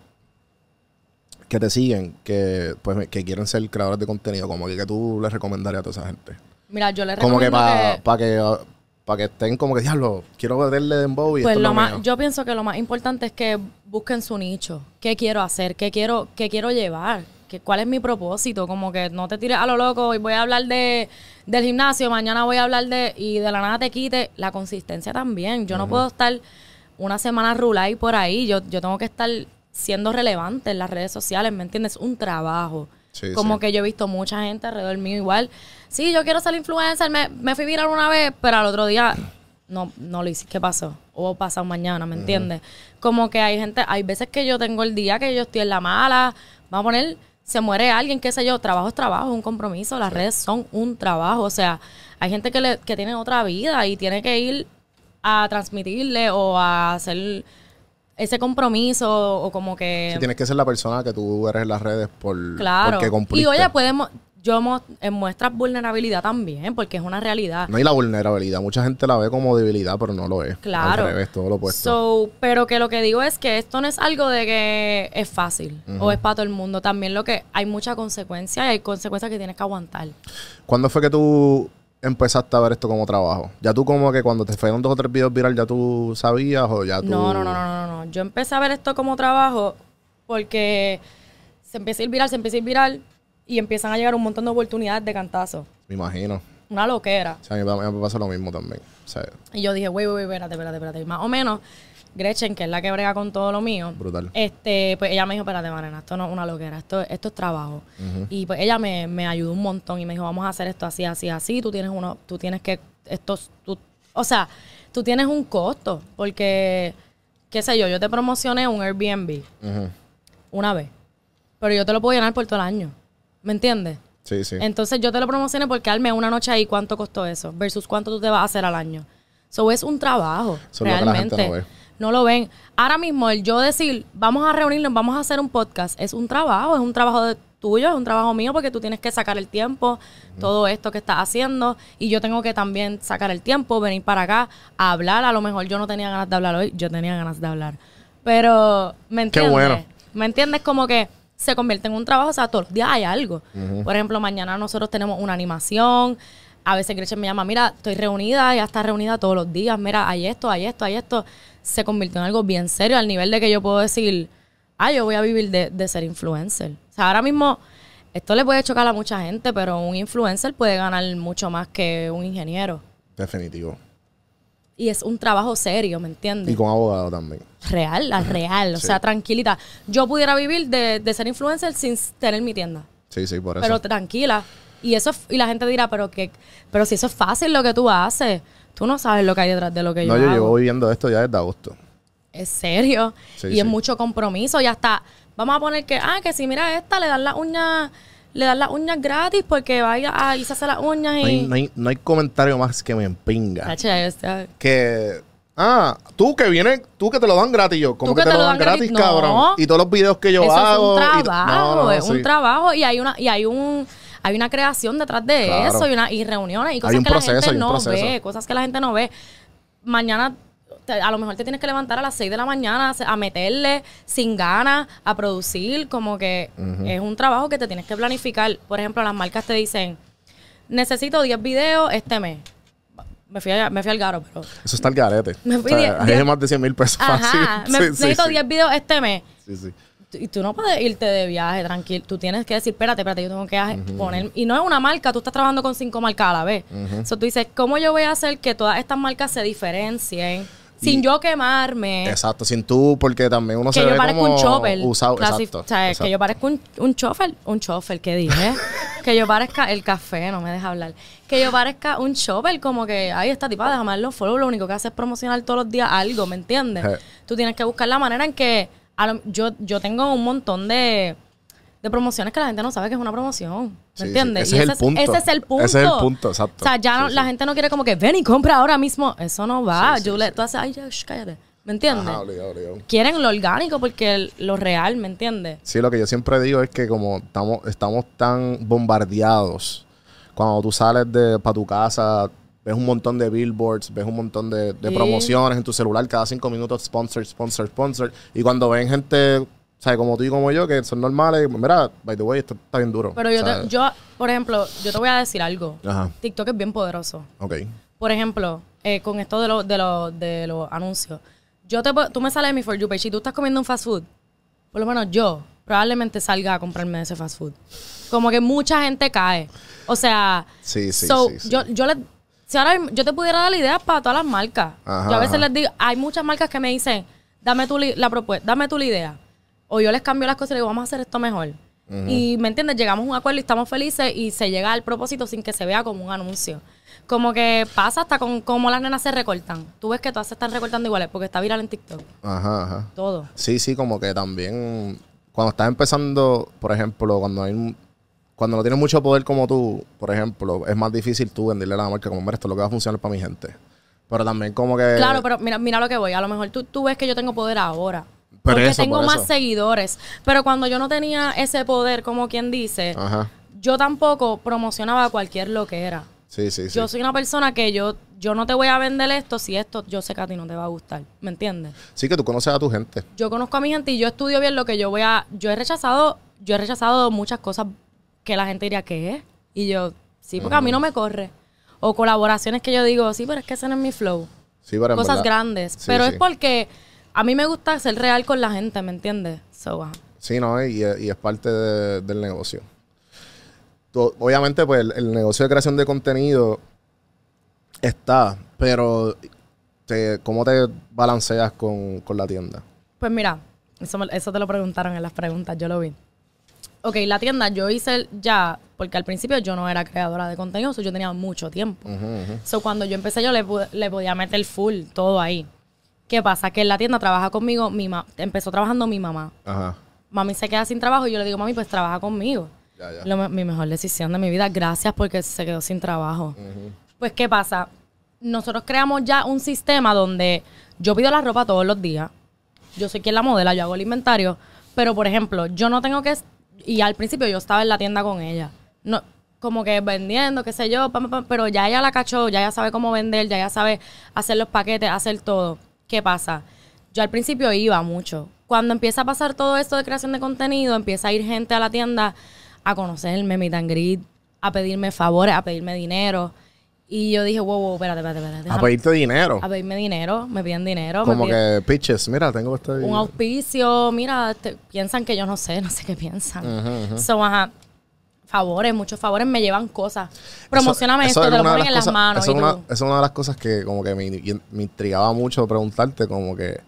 que te siguen, que pues que quieren ser creadores de contenido, como que, que tú les recomendarías a toda esa gente. Mira, yo le Como que recomiendo para que... que, pa que estén como que, diablo, quiero meterle dembow y Pues esto es lo lo más, mío". yo pienso que lo más importante es que busquen su nicho. ¿Qué quiero hacer? ¿Qué quiero, qué quiero llevar? ¿Qué, ¿Cuál es mi propósito? Como que no te tires a lo loco y voy a hablar de, del gimnasio, mañana voy a hablar de... Y de la nada te quite la consistencia también. Yo no puedo estar una semana rulay por ahí. Yo, yo tengo que estar siendo relevante en las redes sociales, ¿me entiendes? Un trabajo. Sí, Como sí. que yo he visto mucha gente alrededor mío igual. Sí, yo quiero ser influencer, me, me fui viral una vez, pero al otro día no, no lo hice. ¿Qué pasó? O pasado mañana, ¿me entiendes? Como que hay gente, hay veces que yo tengo el día que yo estoy en la mala, vamos a poner, se muere alguien, qué sé yo, trabajo es trabajo, es un compromiso, las redes son un trabajo, o sea, hay gente que, le, que tiene otra vida y tiene que ir a transmitirle o a hacer ese compromiso o como que... Sí, tienes que ser la persona que tú eres en las redes por Claro. porque cumpliste. Y oye, podemos, yo eh, muestras vulnerabilidad también, porque es una realidad. No hay la vulnerabilidad. Mucha gente la ve como debilidad, pero no lo es. Claro. Al revés, todo lo opuesto. So, pero que lo que digo es que esto no es algo de que es fácil o es para todo el mundo. También lo que hay mucha consecuencia y hay consecuencias que tienes que aguantar. ¿Cuándo fue que tú empezaste a ver esto como trabajo? ¿Ya tú como que cuando te fueron dos o tres videos viral ya tú sabías o ya tú...? No, no, no, no, no, no. Yo empecé a ver esto como trabajo porque se empieza a ir viral, se empieza a ir viral y empiezan a llegar un montón de oportunidades de cantazo. Me imagino. Una loquera. O sea, a mí, me pasa lo mismo también. O sea, Y yo dije, güey, güey, espérate, espérate, espérate. Y Más o menos, Gretchen, que es la que brega con todo lo mío, Brutal. este, pues ella me dijo, espérate, Marena, esto no es una loquera, esto, esto es trabajo. Y pues ella me, me ayudó un montón y me dijo, vamos a hacer esto así, así, así. Tú tienes uno, tú tienes que, estos, tú, o sea, tú tienes un costo, porque, qué sé yo, yo te promocioné un Airbnb una vez, pero yo te lo puedo llenar por todo el año. ¿Me entiendes? Sí, sí. Entonces yo te lo promocioné porque arme una noche ahí, ¿cuánto costó eso? Versus cuánto tú te vas a hacer al año. So es un trabajo, Eso lo realmente. no ve. No lo ven. Ahora mismo el yo decir, vamos a reunirnos, vamos a hacer un podcast, es un trabajo, es un trabajo de tuyo, es un trabajo mío porque tú tienes que sacar el tiempo, todo esto que estás haciendo y yo tengo que también sacar el tiempo, venir para acá a hablar. A lo mejor yo no tenía ganas de hablar hoy, yo tenía ganas de hablar. Pero, ¿me Qué entiendes? bueno. ¿Me entiendes? Como que se convierte en un trabajo, o sea, todos los días hay algo. Por ejemplo, mañana nosotros tenemos una animación. A veces Gretchen me llama, mira, estoy reunida, ya está reunida todos los días, mira, hay esto, hay esto, hay esto. Se convirtió en algo bien serio al nivel de que yo puedo decir, ah, yo voy a vivir de, de ser influencer. O sea, ahora mismo esto le puede chocar a mucha gente, pero un influencer puede ganar mucho más que un ingeniero. Definitivo. Y es un trabajo serio, ¿me entiendes? Y con abogado también. Real, la real, o Sí. sea, tranquilita. Yo pudiera vivir de, de ser influencer sin tener mi tienda, Sí, sí, por eso. pero tranquila. Y eso es- y la gente dirá, pero que pero si eso es fácil lo que tú haces, tú no sabes lo que hay detrás de lo que yo no, yo hago. llevo viviendo esto ya desde agosto. Es serio. Sí, y sí. es mucho compromiso. Y hasta, vamos a poner que, ah, que si mira esta, le dan las uñas, le dan las uñas gratis porque vaya a irse a hacer las uñas y. No hay, no, hay, no hay comentario más que me empinga. Tache, o sea, Que. Ah, tú que vienes, tú que te lo dan gratis yo. Como que, te lo dan gratis, cabrón. Y todos los videos que yo eso hago. es un trabajo, es sí. un trabajo y hay una, y hay un, hay una creación detrás de Claro. eso y una, y reuniones y cosas que proceso, la gente no proceso. ve, cosas que la gente no ve. Mañana a lo mejor te tienes que levantar a las 6 de la mañana a- meterle sin ganas, a producir, como que es un trabajo que te tienes que planificar. Por ejemplo, las marcas te dicen, necesito 10 videos este mes. Me fui, a- me fui al garo, pero... Eso está el garete. Me O fui sea, diez- ahí diez- hay más de 100 mil pesos fácil. Ajá, me, Sí, sí, necesito sí. 10 videos este mes. Sí, sí. Y tú no puedes irte de viaje tranquilo. Tú tienes que decir, espérate, espérate, yo tengo que hacer- poner. Y no es una marca, tú estás trabajando con cinco marcas a la vez. Entonces tú dices, ¿cómo yo voy a hacer que todas estas marcas se diferencien sin Y- yo quemarme? Exacto, sin tú, porque también uno Que se ve como un chopper. usado. Exacto, o sea, exacto. que yo parezco un, un chofer. Un chofer, ¿qué dije? que yo parezca el café, no me deja hablar. Que yo parezca un chopper, como que, ay, esta tipa, déjame un follow. Lo único que hace es promocionar todos los días algo, ¿me entiendes? Tú tienes que buscar la manera en que. a lo- yo, yo tengo un montón de, de promociones que la gente no sabe que es una promoción. ¿Me Sí, sí, entiendes? ese Y es el punto. Ese es el punto. Ese es el punto, exacto. O sea, ya no- la gente no quiere como que ven y compra ahora mismo. Eso no va. Yo le, tú haces, ay, ya, cállate. ¿Me entiendes? Ajá, obligado, obligado. quieren lo orgánico porque el- lo real, ¿me entiendes? Sí, lo que yo siempre digo es que como estamos, estamos tan bombardeados, cuando tú sales de para tu casa, ves un montón de billboards, ves un montón de, de Sí. promociones en tu celular, cada cinco minutos, sponsor, sponsor, sponsor. Y cuando ven gente, ¿sabes? Como tú y como yo, que son normales, mira, by the way, esto está bien duro. Pero yo, te, yo, por ejemplo, yo te voy a decir algo. Ajá, TikTok es bien poderoso. ok. Por ejemplo, eh, con esto de, lo- de, lo- de los anuncios. Yo te, tú me sales de mi For You page y tú estás comiendo un fast food. Por lo menos yo probablemente salga a comprarme ese fast food. Como que mucha gente cae. O sea, Sí, sí, so, sí, sí. Yo, yo, le, si ahora yo te pudiera dar ideas para todas las marcas. Ajá, yo a veces ajá. les digo, hay muchas marcas que me dicen, dame tu la propuesta, dame tu la idea. O yo les cambio las cosas y digo, vamos a hacer esto mejor. Y, ¿me entiendes? Llegamos a un acuerdo y estamos felices y se llega al propósito sin que se vea como un anuncio. Como que pasa hasta con cómo las nenas se recortan. Tú ves que todas se están recortando iguales porque está viral en TikTok. Ajá, ajá. Todo. Sí, sí, como que también cuando estás empezando, por ejemplo, cuando hay cuando no tienes mucho poder como tú, por ejemplo, es más difícil tú venderle a la marca como, mira, esto es lo que va a funcionar para mi gente. Pero también como que... Claro, pero mira, mira lo que voy. A lo mejor tú, tú ves que yo tengo poder ahora. Por porque eso, tengo por más eso. seguidores. Pero cuando yo no tenía ese poder, como quien dice, Ajá. yo tampoco promocionaba cualquier lo que era. Sí, sí, sí. Yo soy una persona que yo, yo no te voy a vender esto si esto yo sé que a ti no te va a gustar. ¿Me entiendes? Sí, que tú conoces a tu gente. Yo conozco a mi gente y yo estudio bien lo que yo voy a. Yo he rechazado, yo he rechazado muchas cosas que la gente diría que es. Y yo, sí, porque a mí no me corre. O colaboraciones que yo digo, sí, pero es que ese no es mi flow. Sí, en Cosas verdad- grandes. Sí, pero sí. es porque a mí me gusta ser real con la gente, ¿me entiendes? So, ajá. Sí, no, y, y es parte de- del negocio. Tú- obviamente, pues el, el negocio de creación de contenido está, pero te- ¿cómo te balanceas con, con la tienda? Pues mira, eso, me- eso te lo preguntaron en las preguntas, yo lo vi. Ok, la tienda yo hice ya, porque al principio yo no era creadora de contenido, so yo tenía mucho tiempo. So cuando yo empecé yo le, le podía meter full todo ahí. ¿Qué pasa? Que en la tienda trabaja conmigo, mi ma empezó trabajando mi mamá. Ajá. Mami se queda sin trabajo y yo le digo, mami, pues trabaja conmigo. Ya, ya. Lo me- mi mejor decisión de mi vida. Gracias porque se quedó sin trabajo. Pues, ¿qué pasa? Nosotros creamos ya un sistema donde yo pido la ropa todos los días. Yo soy quien la modela, yo hago el inventario. Pero, por ejemplo, yo no tengo que... Y al principio yo estaba en la tienda con ella. No, como que vendiendo, qué sé yo, pam, pam, pero ya ella la cachó, ya ella sabe cómo vender, ya ella sabe hacer los paquetes, hacer todo. ¿Qué pasa? Yo al principio iba mucho. Cuando empieza a pasar todo esto de creación de contenido, empieza a ir gente a la tienda a conocerme, meet and greet, a pedirme favores, a pedirme dinero. Y yo dije, wow, wow, espérate, espérate, espérate. A pedirte dinero. a pedirme dinero, me piden dinero. Como piden- que pitches, mira, tengo este un auspicio, mira, te- piensan que yo no sé, no sé qué piensan. So, ajá. Favores, muchos favores, me llevan cosas. Promocioname Eso- eso esto, es te lo ponen en las cosas- manos. Eso y es, una, tú- eso es una de las cosas que como que me, me intrigaba mucho preguntarte, como que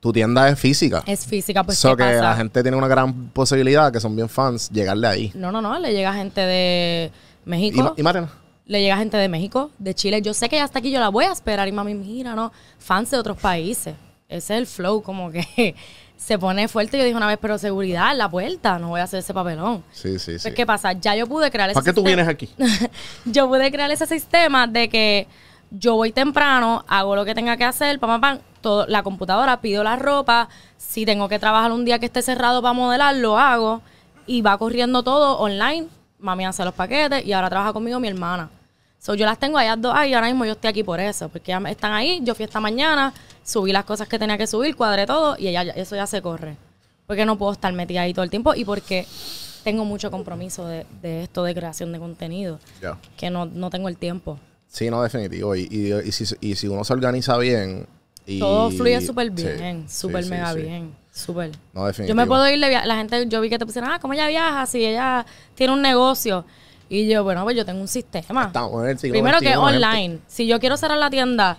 tu tienda es física. Es física, pues So ¿qué que pasa? la gente tiene una gran posibilidad, que son bien fans, llegarle ahí. No, no, no, le llega gente de Y, México. y Mariana, Le llega gente de México, de Chile. Yo sé que ya está aquí, yo la voy a esperar. Y mami, mira, no. Fans de otros países. Ese es el flow, como que se pone fuerte. Yo dije una vez, pero seguridad la puerta, no voy a hacer ese papelón. sí, sí, sí. Pues, ¿qué pasa? Ya yo pude crear ese ¿Para qué tú vienes aquí? yo pude crear ese sistema de que yo voy temprano, hago lo que tenga que hacer, pam, pam, todo, la computadora, pido la ropa, si tengo que trabajar un día que esté cerrado para modelar, lo hago y va corriendo todo online. Mami hace los paquetes y ahora trabaja conmigo mi hermana. So, yo las tengo allá dos y ahora mismo yo estoy aquí por eso, porque están ahí, yo fui esta mañana, subí las cosas que tenía que subir, cuadré todo y ella, ya- eso ya se corre. Porque no puedo estar metida ahí todo el tiempo y porque tengo mucho compromiso de, de esto de creación de contenido que no, no tengo el tiempo. Sí, no, definitivo. Y, y, y si, y si uno se organiza bien. Y, Todo fluye súper bien, súper sí, mega sí. bien, súper. No, Yo definitivo. me puedo ir de la gente, yo vi que te pusieron, ah, ¿cómo ella viaja? Si ella tiene un negocio. Y yo, bueno, pues yo tengo un sistema. Estamos en el siglo Primero que gente. online. Si yo quiero cerrar la tienda,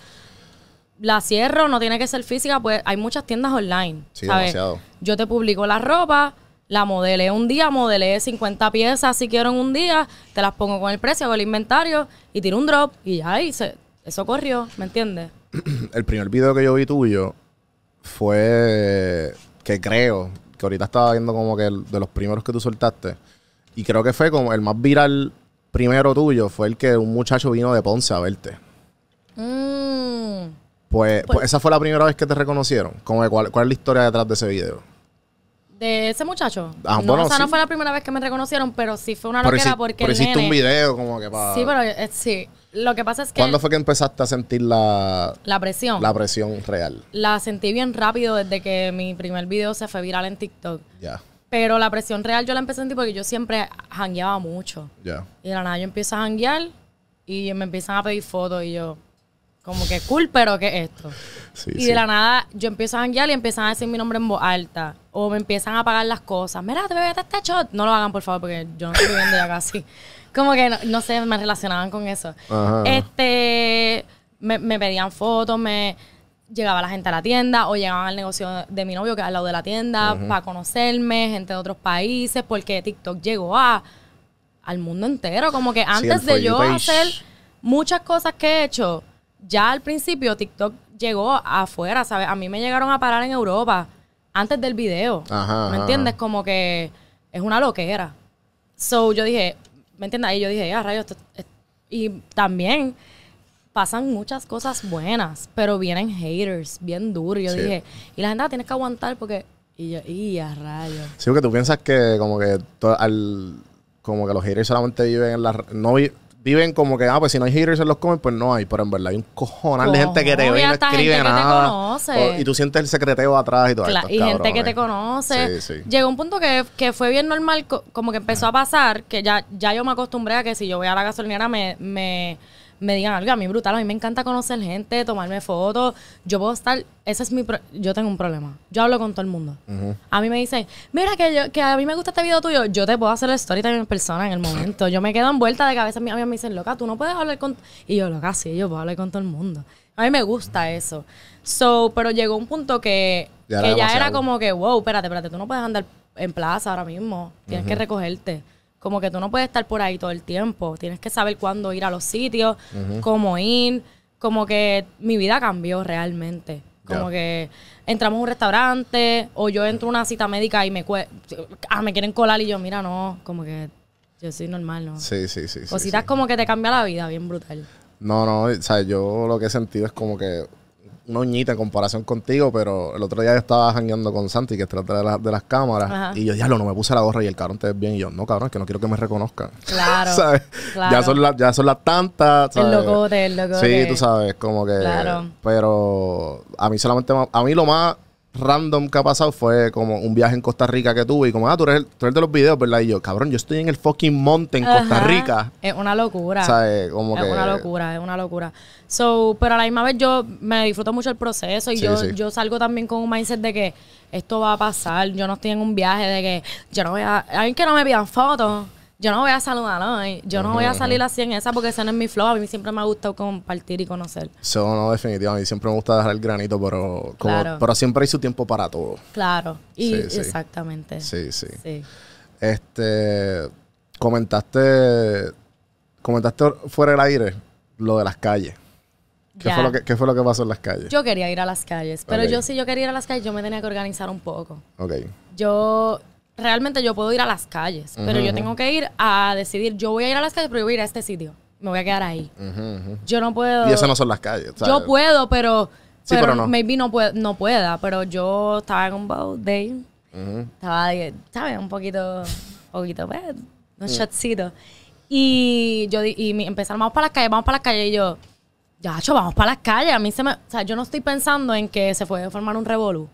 la cierro, no tiene que ser física, pues hay muchas tiendas online. Sí, ¿sabes? demasiado. Yo te publico la ropa, la modelé un día, modelé 50 piezas si quiero en un día, te las pongo con el precio, hago el inventario y tiro un drop y ya, y se- eso corrió, ¿me entiendes? El primer video que yo vi tuyo fue. Que creo. Que ahorita estaba viendo como que el- de los primeros que tú soltaste. Y creo que fue como el más viral primero tuyo. Fue el que un muchacho vino de Ponce a verte. Mm. Pues, pues esa fue la primera vez que te reconocieron. Como cuál, ¿Cuál es la historia detrás de ese video? De ese muchacho. Ah, no, bueno, o sea, no fue la primera vez que me reconocieron, pero sí fue una loquera porque pero el hiciste un video como que para. Sí, pero eh, sí. Lo que pasa es que ¿Cuándo fue que empezaste a sentir la, la presión la presión real? la sentí bien rápido desde que mi primer video se fue viral en TikTok. Ya, Pero la presión real yo la empecé a sentir porque yo siempre jangueaba mucho. ya. Y de la nada yo empiezo a janguear y me empiezan a pedir fotos y yo, como que cool, pero ¿qué es esto? Sí, y sí. de la nada yo empiezo a janguear y empiezan a decir mi nombre en voz alta. O me empiezan a pagar las cosas. Mira, te bebete este shot. No lo hagan, por favor, porque yo no estoy viviendo ya casi. Como que, no, no sé, me relacionaban con eso. Ajá. Este, me, me pedían fotos, me llegaba la gente a la tienda o llegaban al negocio de mi novio que es al lado de la tienda para conocerme, gente de otros países, porque TikTok llegó a al mundo entero. Como que antes de yo hacer muchas cosas que he hecho, ya al principio TikTok llegó afuera, ¿sabes? A mí me llegaron a parar en Europa antes del video. Ajá, ¿Me ajá. entiendes? Como que es una loquera. So yo dije, ¿me entiendes? Ahí yo dije, ah, rayos, esto- es-". y también pasan muchas cosas buenas, pero vienen haters bien duros. Y yo Sí. dije, y la gente la tienes que aguantar porque. Y yo, y a rayos. Sí, porque tú piensas que como que al como que los haters solamente viven en la no vi- viven como que ah pues si no hay haters en los comments pues no hay, pero en verdad hay un cojonal de gente que te ve y no escribe nada. O- y tú sientes el secreteo atrás y todo Cla- esto. y gente que te conoce. Sí, sí. Llegó un punto que, que fue bien normal, co- como que empezó a pasar, que ya, ya yo me acostumbré a que si yo voy a la gasolinera me, me, me digan algo. A mí brutal, a mí me encanta conocer gente, tomarme fotos. Yo puedo estar, ese es mi, pro- yo tengo un problema. Yo hablo con todo el mundo. A mí me dicen, mira que, yo, que a mí me gusta este video tuyo, yo te puedo hacer el story también en persona en el momento. Yo me quedo envuelta de cabeza, mis amigas me dicen, loca, tú no puedes hablar con... Y yo, loca, sí, yo puedo hablar con todo el mundo. A mí me gusta eso. So, pero llegó un punto que Ya que era ya era como que, wow, espérate, espérate, tú no puedes andar en plaza ahora mismo. Tienes que recogerte. Como que tú no puedes estar por ahí todo el tiempo. Tienes que saber cuándo ir a los sitios, cómo ir. Como que mi vida cambió realmente. Como que entramos a un restaurante o yo entro a una cita médica y me ah, me quieren colar y yo, mira, no, como que yo soy normal, ¿no? Sí, sí, sí. sí, Cositas sí. como que te cambia la vida, bien brutal. No, no, o sea, yo lo que he sentido es como que una uñita en comparación contigo, pero el otro día yo estaba jangueando con Santi, que es de, la- de las cámaras, Ajá. y yo, diablo, no me puse la gorra y el cabrón te ves bien. Y yo, no, cabrón, es que no quiero que me reconozcan. Claro. ¿Sabes? claro. Ya son las, ya son las tantas. El locote, el locote. Sí, tú sabes, como que. Claro. Pero a mí solamente. A mí lo más random que ha pasado fue como un viaje en Costa Rica que tuve y como, ah, tú eres, tú eres de los videos, ¿verdad? Y yo, cabrón, yo estoy en el fucking monte en Costa. Rica. Es una locura. Como es que. una locura, es una locura. So, pero a la misma vez yo me disfruto mucho el proceso y Sí, yo, sí. yo salgo también con un mindset de que esto va a pasar. Yo no estoy en un viaje de que yo no voy a. A mí que no me pidan fotos. Yo no voy a saludar hoy. Yo no voy a salir así en esa porque ese no es mi flow. A mí siempre me ha gustado compartir y conocer. Eso no, definitivamente. A mí siempre me gusta dejar el granito, pero, como- Claro. pero siempre hay su tiempo para todo. Claro. Y Sí, sí. exactamente. Sí, sí. Sí. Este, comentaste, comentaste fuera del aire lo de las calles. ¿Qué fue, lo que, qué fue lo que pasó en las calles? Yo quería ir a las calles, pero yo si yo quería ir a las calles, yo me tenía que organizar un poco. ok. Yo realmente yo puedo ir a las calles, pero yo tengo que ir a decidir, yo voy a ir a las calles, pero yo voy a ir a este sitio. Me voy a quedar ahí. Ujú, ujú. Yo no puedo. Y esas no son las calles. ¿sabes? Yo puedo, pero, Sí, pero, pero no. maybe no, puede, no pueda. Pero yo estaba en un boat day. Estaba, ¿sabes? Un poquito, poquito, pues, un Mm. shotcito. Y yo y mi- empezaron, vamos para las calles, vamos para las calles. Y yo, ya, vamos para las calles. A mí se me, o sea, yo no estoy pensando en que se puede formar un revolú.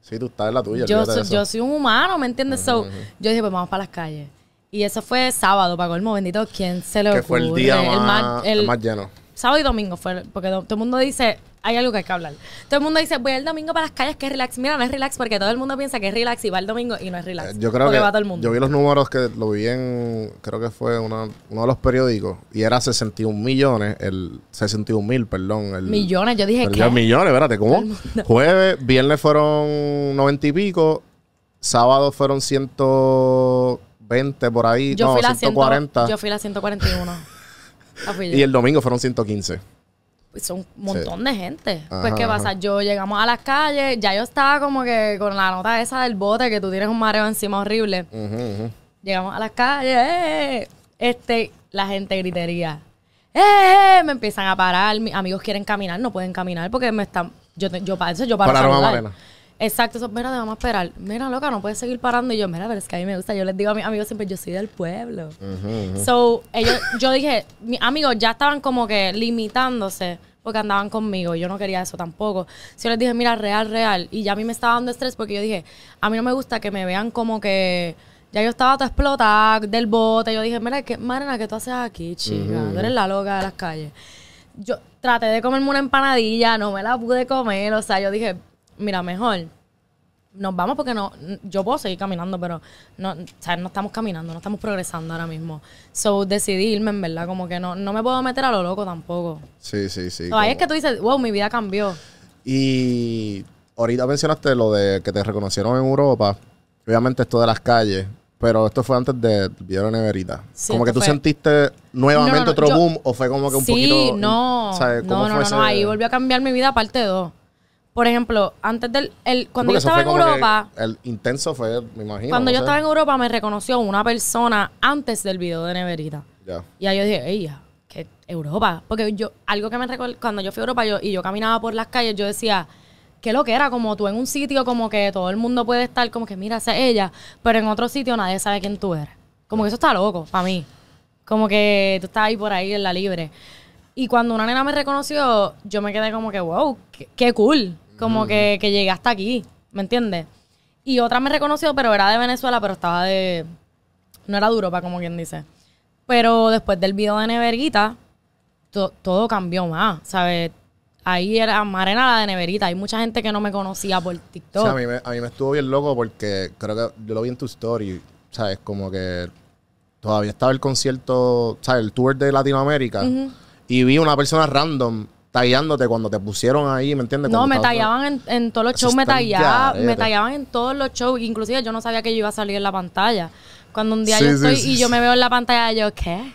Sí, tú estás en la tuya. Yo, soy- yo soy un humano, ¿me entiendes? So, yo dije, pues vamos para las calles. Y eso fue sábado, para colmo, bendito, ¿quién se le que fue el día El más, el- el más lleno. sábado y domingo fue, porque do- todo el mundo dice, hay algo que hay que hablar. Todo el mundo dice, voy el domingo para las calles, que es relax. Mira, no es relax porque todo el mundo piensa que es relax y va el domingo y no es relax. Eh, Yo creo que va todo el mundo. yo vi los números que lo vi en, creo que fue una- uno de los periódicos y era 61 millones, el 61 mil, perdón. El, Millones, yo dije, ya millones, espérate, ¿cómo? Jueves, viernes fueron 90 y pico, sábado fueron 120 por ahí, Yo no, fui la 100 140 yo fui la 141. Ah, fui y el domingo fueron 115. Son un montón de gente. Ajá, pues, ¿qué pasa? ajá. Yo llegamos a las calles, ya yo estaba como que con la nota esa del bote, que tú tienes un mareo encima horrible. Llegamos a las calles, ¡eh! este, la gente gritería. ¡Eh! Me empiezan a parar, mis amigos quieren caminar, no pueden caminar porque me están, yo, yo eso yo paro Pararon a. Malena. Exacto, eso, mira, te vamos a esperar. Mira, loca, no puedes seguir parando. Y yo, mira, pero es que a mí me gusta. Yo les digo a mis amigos siempre, yo soy del pueblo. So, ellos, yo dije, mis amigos ya estaban como que limitándose porque andaban conmigo. Yo no quería eso tampoco. Si yo les dije, mira, real, real. Y ya a mí me estaba dando estrés porque yo dije, a mí no me gusta que me vean como que. Ya yo estaba toda explotada del bote. Yo dije, mira, ¿qué, Marina, ¿qué tú haces aquí, chica? Tú eres la loca de las calles. Yo traté de comerme una empanadilla, no me la pude comer. O sea, yo dije, mira, mejor nos vamos porque no, yo puedo seguir caminando, pero no, o sea, no estamos caminando, no estamos progresando ahora mismo. So decidí irme, en verdad, como que no, no me puedo meter a lo loco tampoco. Sí, sí, sí. So, ahí es que tú dices, wow, mi vida cambió. Y ahorita mencionaste lo de que te reconocieron en Europa. Obviamente esto de las calles. Pero esto fue antes de Neverita. Sí, como que tú fue- sentiste nuevamente No, no, no, otro yo- boom o fue como que un sí, poquito. no, ¿sabes? ¿Cómo no, no, fue no, ese- no, ahí volvió a cambiar mi vida parte 2. Por ejemplo, antes del, el, cuando yo estaba en Europa, El intenso fue, me imagino. cuando no yo sé. estaba en Europa me reconoció una persona antes del video de Neverita. Ya. Y ahí yo dije, ella, que Europa. Porque yo, algo que me recuerdo, cuando yo fui a Europa yo, y yo caminaba por las calles, yo decía, qué lo que era, como tú en un sitio como que todo el mundo puede estar como que, mira, esa es ella, pero en otro sitio nadie sabe quién tú eres. Como que eso está loco para mí. Como que tú estás ahí por ahí en la libre. Y cuando una nena me reconoció, yo me quedé como que, wow, qué, qué cool. Como que, que llegué hasta aquí, ¿me entiendes? Y otra me reconoció, pero era de Venezuela, pero estaba de... No era de Europa, como quien dice. Pero después del video de Neverita, to- todo cambió más, ¿sabes? Ahí era Marena la de Neverita. Hay mucha gente que no me conocía por O TikTok. sea, a, mí me, a mí me estuvo bien loco porque creo que yo lo vi en tu story, ¿sabes? Como que todavía estaba el concierto, ¿sabes? El tour de Latinoamérica. Y vi una persona random tagueándote cuando te pusieron ahí, ¿me entiendes? No, me tallaban en, en todos los shows, me tallaban, me tallaban en todos los shows. Inclusive yo no sabía que yo iba a salir en la pantalla. Cuando un día Sí, yo estoy sí, y yo me veo en la pantalla, yo, ¿qué?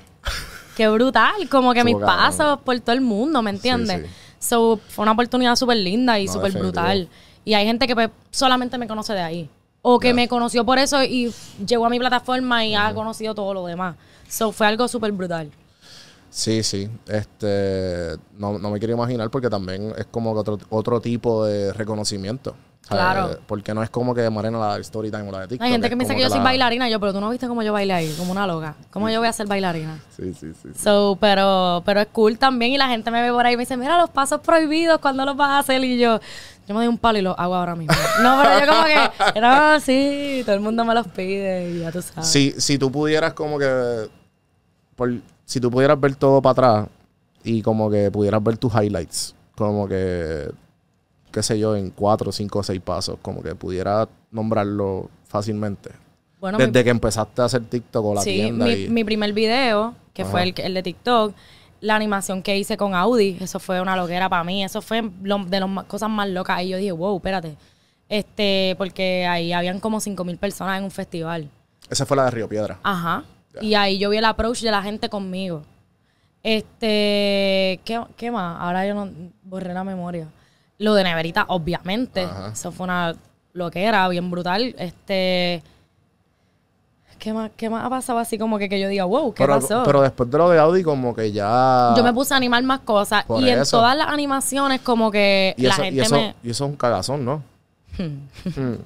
Qué brutal. Como que mis pasos por todo el mundo, ¿me entiendes? So, fue una oportunidad súper linda y No, súper brutal. Y hay gente que pues, solamente me conoce de ahí. O que me conoció por eso y llegó a mi plataforma y ha conocido todo lo demás. So, fue algo súper brutal. Sí, sí. Este, no, no me quiero imaginar porque también es como otro, otro tipo de reconocimiento. Claro. Porque no es como que Marena la del Storytime o la de TikTok. Hay gente que me dice que yo soy la- bailarina. Yo, pero tú no viste cómo yo bailé ahí, como una loca. ¿Cómo yo voy a ser bailarina? Sí, sí, sí. sí. So, pero, pero es cool también y la gente me ve por ahí y me dice, mira los pasos prohibidos, ¿cuándo los vas a hacer? Y yo, yo me doy un palo y los hago ahora mismo. No, pero yo como que, no, sí, todo el mundo me los pide y ya tú sabes. Si, si tú pudieras como que... por- si tú pudieras ver todo para atrás y como que pudieras ver tus highlights, como que, qué sé yo, en cuatro, cinco o seis pasos, como que pudieras nombrarlo fácilmente. Bueno, mi- Desde que empezaste a hacer TikTok o la sí, tienda. mi, y- mi primer video, que Ajá. fue el, de TikTok, la animación que hice con Audi, eso fue una loquera para mí. Eso fue lo- de las cosas más locas. Ahí yo dije, wow, espérate. Este, porque ahí habían como 5 mil personas en un festival. Esa fue la de Río Piedra. Ajá. Ya. Y ahí yo vi el approach de la gente conmigo. Este, ¿qué, qué más? Ahora yo no borré la memoria. Lo de Neverita, obviamente. Ajá. Eso fue una loquera bien brutal. Este, ¿qué más, qué más ha pasado así como que, que yo diga, wow, ¿qué pero, pasó? pero después de lo de Audi, como que ya. yo me puse a animar más cosas. Por Y en eso. todas las animaciones como que Y la eso, y, gente eso, me... y eso es un cagazón, ¿no? Mm.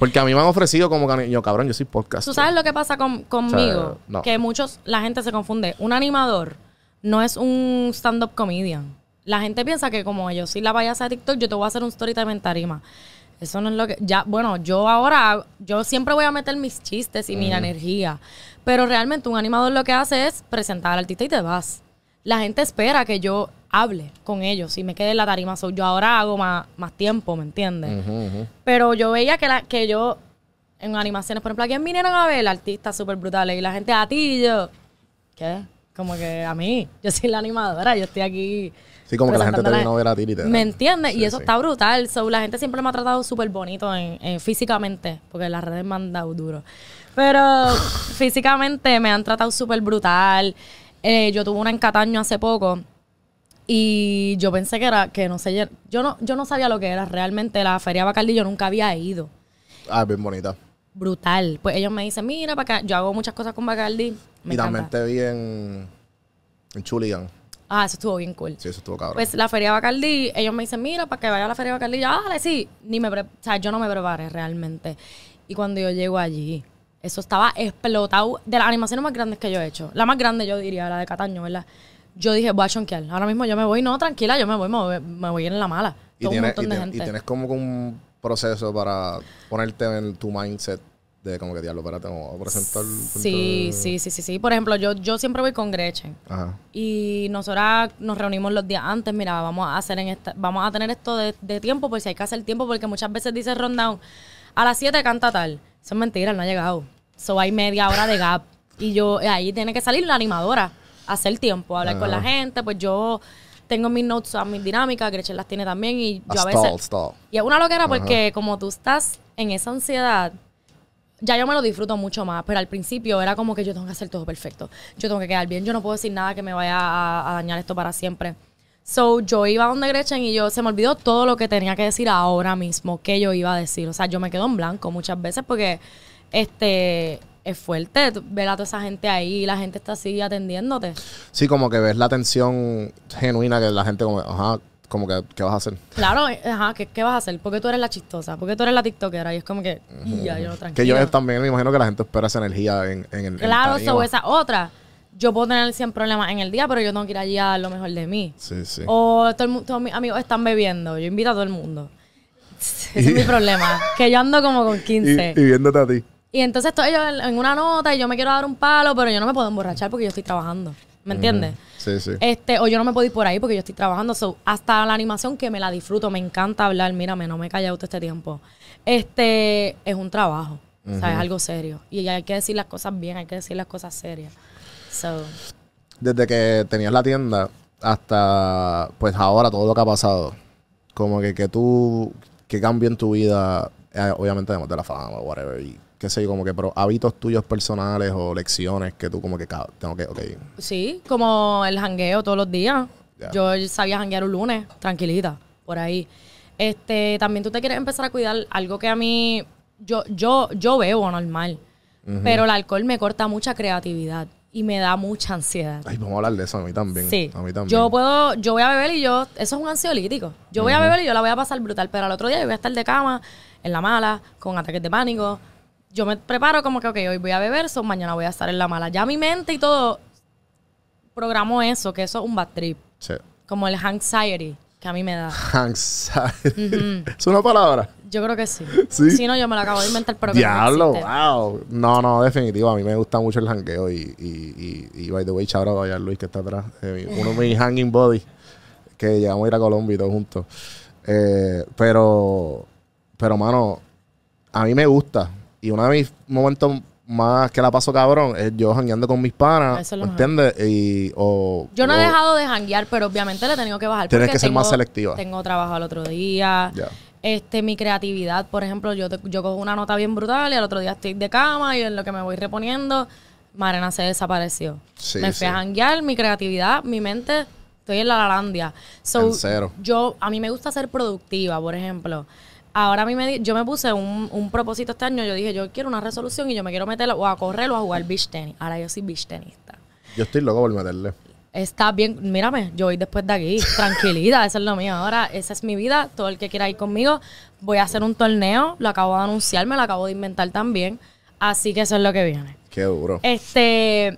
Porque a mí me han ofrecido como que yo, cabrón, yo soy podcast. ¿Tú sabes lo que pasa con- conmigo? no. Que muchos, la gente se confunde. Un animador no es un stand-up comedian. La gente piensa que como yo soy la payasa de TikTok, yo te voy a hacer un story time en tarima. Eso no es lo que... Ya, bueno, yo ahora, yo siempre voy a meter mis chistes y mi energía. Pero realmente un animador lo que hace es presentar al artista y te vas. La gente espera que yo hable con ellos y me quede en la tarima. So, yo ahora hago más, más tiempo, ¿me entiendes? Pero yo veía que, la, que yo, en animaciones, por ejemplo, ¿a quién vinieron a ver? Artistas súper brutales. Y la gente, a ti, y yo, ¿qué? Como que a mí, yo soy la animadora, yo estoy aquí. Sí, como que la gente te vino a ver a ti, literal. ¿Me entiendes? Sí, y eso sí. está brutal. So, la gente siempre me ha tratado súper bonito en, en- físicamente, porque las redes me han dado duro. Pero físicamente me han tratado súper brutal. Eh, yo tuve una en Cataño hace poco y yo pensé que era, que no sé, yo no, yo no sabía lo que era realmente. La Feria Bacardi yo nunca había ido. Ah, bien bonita. Brutal. Pues ellos me dicen, mira, para acá. Yo hago muchas cosas con Bacardi. Me y también te vi en, en Chuligan. Ah, eso estuvo bien cool. Sí, eso estuvo cabrón. Pues la Feria Bacardi, ellos me dicen, mira, para que vaya a la Feria Bacardi, yo, ah, dale, sí. Ni me o sea, yo no me preparé realmente. Y cuando yo llego allí, eso estaba explotado de las animaciones más grandes que yo he hecho. La más grande, yo diría, la de Cataño, ¿verdad? Yo dije, voy a chonquear. Ahora mismo yo me voy, no, tranquila, yo me voy, me voy, en la mala. y, Todo un tienes, montón y, de tienes- gente. y tienes como un proceso para ponerte en tu mindset de como que, diablo, espérate, vamos a presentar. Sí, sí, sí, sí, sí. Por ejemplo, yo, yo siempre voy con Gretchen. Ajá. Y nosotras nos reunimos los días antes, mira, vamos a hacer en esta, vamos a tener esto de, de tiempo, pues si hay que hacer tiempo, porque muchas veces dice rundown, a las 7 canta tal. Eso es mentira, no ha llegado. So hay media hora de gap. Y yo, ahí tiene que salir la animadora, hacer tiempo, hablar con la gente, pues yo tengo mis notes, a mis dinámicas, Gretchen las tiene también, y yo a stall, veces... stall. Y es una loquera porque como tú estás en esa ansiedad, ya yo me lo disfruto mucho más, pero al principio era como que yo tengo que hacer todo perfecto. Yo tengo que quedar bien, yo no puedo decir nada que me vaya a, a dañar esto para siempre. So, yo iba donde Gretchen y yo se me olvidó todo lo que tenía que decir ahora mismo, que yo iba a decir. O sea, yo me quedo en blanco muchas veces porque este es fuerte ver a toda esa gente ahí y la gente está así atendiéndote. Sí, como que ves la atención genuina que la gente como, ajá, como que, ¿qué vas a hacer? Claro, ajá, ¿qué, qué vas a hacer? Porque tú eres la chistosa, porque tú eres la tiktokera y es como que, y ya, yo tranquilo. Que yo también me imagino que la gente espera esa energía en, en el en Claro, so, esa otra. Yo puedo tener 100 problemas en el día, pero yo tengo que ir allí a dar lo mejor de mí. Sí, sí. O todo el todos mis amigos están bebiendo. Yo invito a todo el mundo. Ese es mi problema. Que yo ando como con y, 15. y viéndote a ti. Y entonces estoy yo en una nota y yo me quiero dar un palo, pero yo no me puedo emborrachar porque yo estoy trabajando. ¿Me entiendes? Sí, sí. Este, o yo no me puedo ir por ahí porque yo estoy trabajando. So, hasta la animación que me la disfruto, me encanta hablar. Mírame, no me he callado todo este tiempo. Este, es un trabajo. O sea, es algo serio. Y hay que decir las cosas bien, hay que decir las cosas serias. So, Desde que tenías la tienda hasta, pues ahora, todo lo que ha pasado. Como que, que tú, que cambio en tu vida, eh, obviamente además de la fama, whatever, y qué sé yo, como que, pero hábitos tuyos personales o lecciones que tú como que, tengo que, ok, sí, como el jangueo todos los días. Yo sabía janguear un lunes, tranquilita, por ahí. Este, también tú te quieres empezar a cuidar algo que a mí, yo, yo, yo bebo normal, pero el alcohol me corta mucha creatividad y me da mucha ansiedad. ay, vamos a hablar de eso, a mí también. Sí. A mí también. Yo puedo, yo voy a beber y yo, eso es un ansiolítico. Yo voy a beber y yo la voy a pasar brutal, pero al otro día yo voy a estar de cama, en la mala, con ataques de pánico. Yo me preparo como que, ok, hoy voy a beber, so mañana voy a estar en la mala. Ya mi mente y todo programó eso, que eso es un bad trip. Sí. Como el anxiety que a mí me da. Anxiety. ¿Es una palabra? Yo creo que sí. ¿Sí? Si no, yo me lo acabo de inventar, pero que no Diablo, wow. No, no, definitivo. A mí me gusta mucho el jangueo y, y, y, y by the way, out a Luis que está atrás. eh, uno de mis hanging body que llegamos a ir a Colombia y todos juntos. Eh, pero, pero, mano, a mí me gusta Y uno de mis momentos más que la paso cabrón es yo jangueando con mis panas, Eso es lo ¿me mejor. entiendes? Y, o, Yo no he o- dejado de janguear, pero obviamente le he tenido que bajar. Tienes porque que ser más tengo- selectiva. Tengo trabajo al otro día. Ya. Este, mi creatividad, por ejemplo, yo, te- yo cojo una nota bien brutal y al otro día estoy de cama y en lo que me voy reponiendo, Marena se desapareció. Sí, me fui sí. a janguear, mi creatividad, mi mente, estoy en la lalandia. So, En cero. Yo, a mí me gusta ser productiva, por ejemplo. Ahora a mí me, yo me puse un, un propósito este año, yo dije, yo quiero una resolución y yo me quiero meter o a correr o a jugar beach tenis. Ahora yo soy beach tenista. Yo estoy loco por meterle. Está bien, mírame, yo voy después de aquí, tranquilidad, eso es lo mío. Ahora, esa es mi vida, todo el que quiera ir conmigo, voy a hacer un torneo, lo acabo de anunciar, me lo acabo de inventar también, así que eso es lo que viene. Qué duro. Este,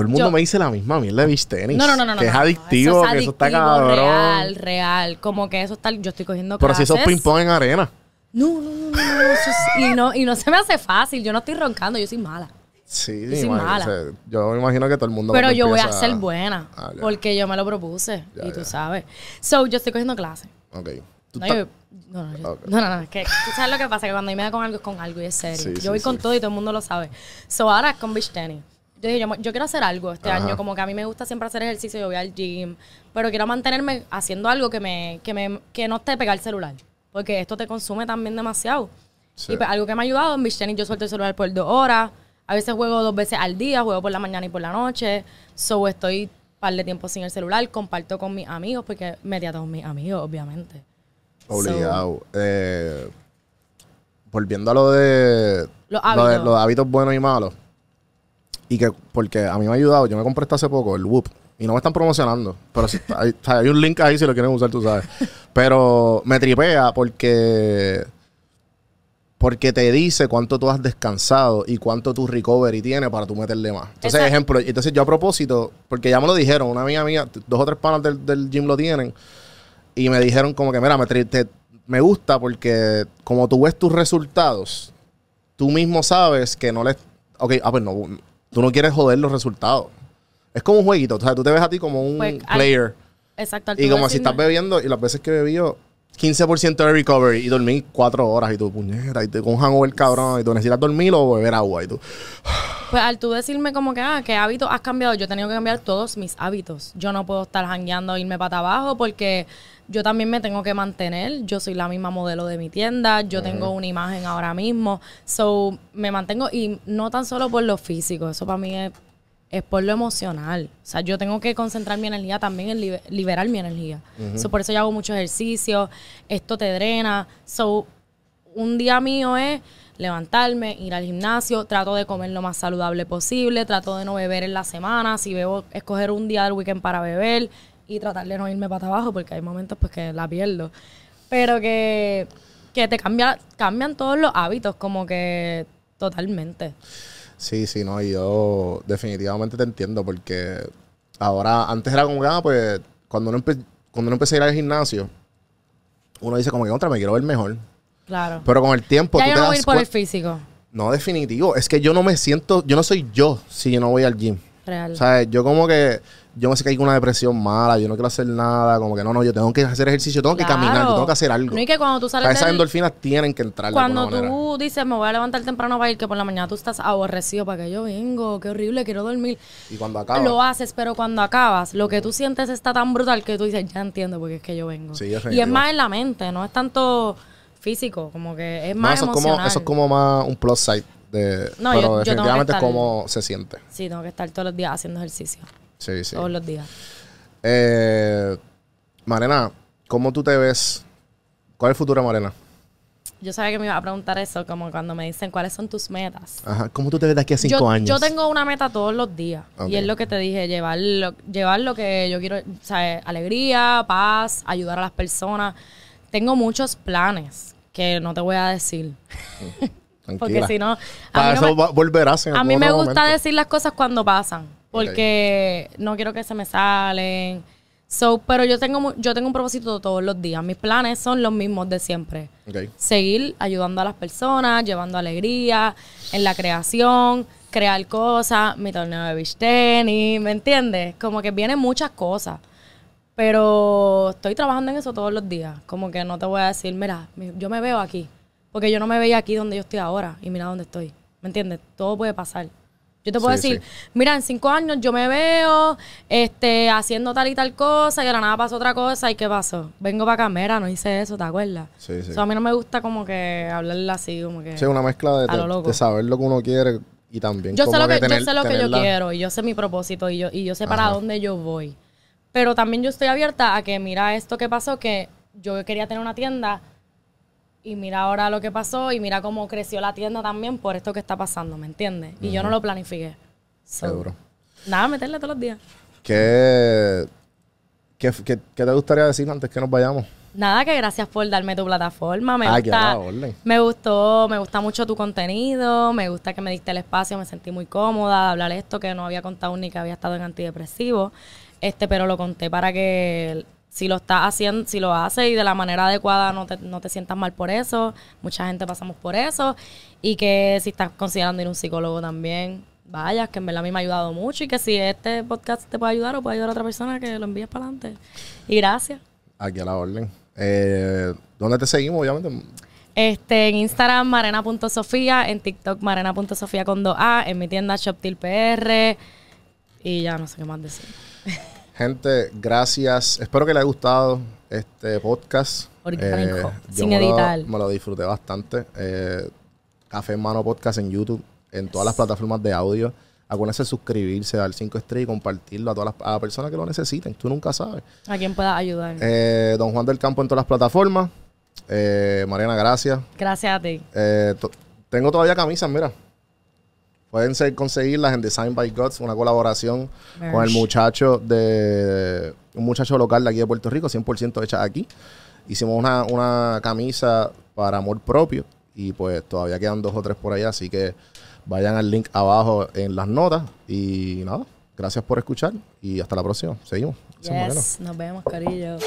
Todo el mundo yo- me dice la misma mierda de beach tenis. no, no, no, no, Que no, es adictivo, eso que es eso está cabrón. real, real, como que eso está, yo estoy cogiendo Pero si clases. esos ping-pong en arena. No, no, no, no, no, eso es- y no, y no se me hace fácil, yo no estoy roncando, yo soy mala. Sí, Yo soy mala. o sea, yo me imagino que todo el mundo. Pero yo voy a ser buena, Ah, porque yo me lo propuse, Ya, y tú ya. sabes. So, yo estoy cogiendo clases. Ok. No, yo- no, no, yo- no, no, no, es que tú sabes lo que pasa, que cuando yo me da con algo es con algo y es serio. Sí, yo sí, voy con sí. todo y todo el mundo lo sabe. So ahora es con beach tenis. Yo dije, yo, quiero hacer algo este Ajá. año, como que a mí me gusta siempre hacer ejercicio, yo voy al gym, pero quiero mantenerme haciendo algo que me, que me, que no esté pegado el celular, porque esto te consume también demasiado. Sí. Y pues, algo que me ha ayudado en beach tenis, yo suelto el celular por dos horas, a veces juego dos veces al día, juego por la mañana y por la noche, so estoy un par de tiempo sin el celular, comparto con mis amigos, porque metí a todos mis amigos, obviamente. Obligado. Eh, volviendo a lo de Los lo de hábitos. los hábitos buenos y malos. Y que, porque a mí me ha ayudado, yo me compré esto hace poco, el Whoop. Y no me están promocionando. Pero hay, un link ahí si lo quieren usar, tú sabes. Pero me tripea porque. Porque te dice cuánto tú has descansado y cuánto tu recovery tiene para tú meterle más. Entonces, Exacto. ejemplo, entonces yo a propósito, porque ya me lo dijeron, una amiga mía, dos o tres panas del, del gym lo tienen. Y me dijeron como que, mira, me, te- me gusta porque como tú ves tus resultados, tú mismo sabes que no les... Ok, ah, pues no, tú no quieres joder los resultados. Es como un jueguito, o sea, tú te ves a ti como un Pues, al- player. Exacto. al Y tú como si estás bebiendo, y las veces que bebí yo, 15% de recovery y dormí 4 horas y tú, puñeta, y te con un hangover cabrón, y tú necesitas dormir o beber agua y tú... Pues al tú decirme como que, ah, ¿qué hábitos has cambiado? Yo he tenido que cambiar todos mis hábitos. Yo no puedo estar jangueando e irme para abajo porque yo también me tengo que mantener. Yo soy la misma modelo de mi tienda. Yo tengo una imagen ahora mismo. So, me mantengo y no tan solo por lo físico. Eso para mí es, es por lo emocional. O sea, yo tengo que concentrar mi energía también en libe- liberar mi energía. So, por eso yo hago mucho ejercicio. Esto te drena. So, un día mío es levantarme, ir al gimnasio, trato de comer lo más saludable posible, trato de no beber en la semana, si bebo, escoger un día del weekend para beber y tratar de no irme para abajo porque hay momentos pues que la pierdo. Pero que, que te cambia, cambian todos los hábitos, como que totalmente. Sí, sí, no, y yo definitivamente te entiendo porque ahora, antes era como que, ah, pues, cuando uno, empe- cuando uno empecé a ir al gimnasio, uno dice como que, otra, me quiero ver mejor. Claro. Pero con el tiempo ya tú yo te no voy a das ir por el físico, No, definitivo. Es que yo no me siento, yo no soy yo si yo no voy al gym. Real. O sea, yo como que, yo me sé que hay una depresión mala, yo no quiero hacer nada, como que no, no, yo tengo que hacer ejercicio, tengo que caminar, yo tengo que hacer algo. No, y que cuando tú O sea, sales esas del- endorfinas tienen que entrar Cuando manera. tú dices, me voy a levantar temprano para ir, que por la mañana tú estás aborrecido, ¿para que yo vengo? Qué horrible, quiero dormir. Y cuando acaba. Lo haces, pero cuando acabas, lo que tú sientes está tan brutal que tú dices, ya entiendo porque es que yo vengo. Sí, y es más en la mente, no es tanto físico, como que es No, más eso es, emocional. como, eso es como más un plus side. De, No, pero yo- yo tengo que definitivamente estar- es como se siente. Sí, tengo que estar todos los días haciendo ejercicio. Sí, sí. Todos los días. Eh, Marena, ¿cómo tú te ves? ¿Cuál es el futuro Marena? Yo sabía que me iba a preguntar eso, como cuando me dicen cuáles son tus metas. Ajá. ¿Cómo tú te ves de aquí a cinco yo, años? yo tengo una meta todos los días. Y es lo que te dije, llevar lo, llevar lo que yo quiero, o sea, alegría, paz, ayudar a las personas. Tengo muchos planes que no te voy a decir. Porque si no, Para mí, no eso me, volverás en a mí me gusta momento. decir las cosas cuando pasan. Porque no quiero que se me salen. So, pero yo tengo, yo tengo un propósito todos los días. Mis planes son los mismos de siempre. Seguir ayudando a las personas, llevando alegría en la creación, crear cosas, mi torneo de beach tenis, ¿me entiendes? Como que vienen muchas cosas. Pero estoy trabajando en eso todos los días. Como que no te voy a decir, mira, mi- yo me veo aquí. Porque yo no me veía aquí donde yo estoy ahora y mira dónde estoy. ¿Me entiendes? Todo puede pasar. Yo te puedo Sí, decir, sí. mira, en cinco años yo me veo este, haciendo tal y tal cosa y de la nada pasó otra cosa y ¿qué pasó? Vengo para cámara, no hice eso, ¿te acuerdas? Sí, sí. So, a mí no me gusta como que hablarle así, como que... Sí, una mezcla de, A lo de- loco. de saber lo que uno quiere y también Yo sé lo que, tener- yo sé lo que yo quiero y yo sé mi propósito y yo, y yo sé para Ajá. dónde yo voy. Pero también yo estoy abierta a que mira esto que pasó, que yo quería tener una tienda y mira ahora lo que pasó y mira cómo creció la tienda también por esto que está pasando, ¿me entiendes? Y yo no lo planifiqué. So, Seguro. Nada, meterle todos los días. ¿Qué, qué, qué- qué te gustaría decir antes que nos vayamos? Nada, que gracias por darme tu plataforma. Me Ah, gusta, me gustó, me gusta mucho tu contenido, me gusta que me diste el espacio, me sentí muy cómoda de hablar esto que no había contado ni que había estado en antidepresivo. Este, pero lo conté para que si lo estás haciendo, si lo haces y de la manera adecuada no te, no te sientas mal por eso. Mucha gente pasamos por eso. Y que si estás considerando ir a un psicólogo también, vayas, que en verdad a mí me ha ayudado mucho y que si este podcast te puede ayudar o puede ayudar a otra persona, que lo envíes para adelante. Y gracias. Aquí a la orden. Eh, ¿Dónde te seguimos? Obviamente. Este, en Instagram, marena.sofía, en TikTok, marena.sofía con 2A, en mi tienda Shoptil PR. Y ya no sé qué más decir. Gente, gracias. Espero que les haya gustado este podcast. Orgánico, yo sin me lo- editar. me lo disfruté bastante. Eh, Café en Mano Podcast en YouTube, en todas las plataformas de audio. Acuérdense de suscribirse, dar 5 estrellas y compartirlo a todas las a las personas que lo necesiten. Tú nunca sabes. A quien pueda ayudar. Eh, Don Juan del Campo en todas las plataformas. Eh, Mariana, gracias. Gracias a ti. Eh, to- tengo todavía camisas, mira. Pueden ser, conseguirlas en Design by Gods, una colaboración Merch. con el muchacho de un muchacho local de aquí de Puerto Rico, 100% hecha aquí. Hicimos una, una camisa para amor propio y pues todavía quedan dos o tres por allá, así que vayan al link abajo en las notas y nada, gracias por escuchar y hasta la próxima. Seguimos. Yes, nos vemos, cariño.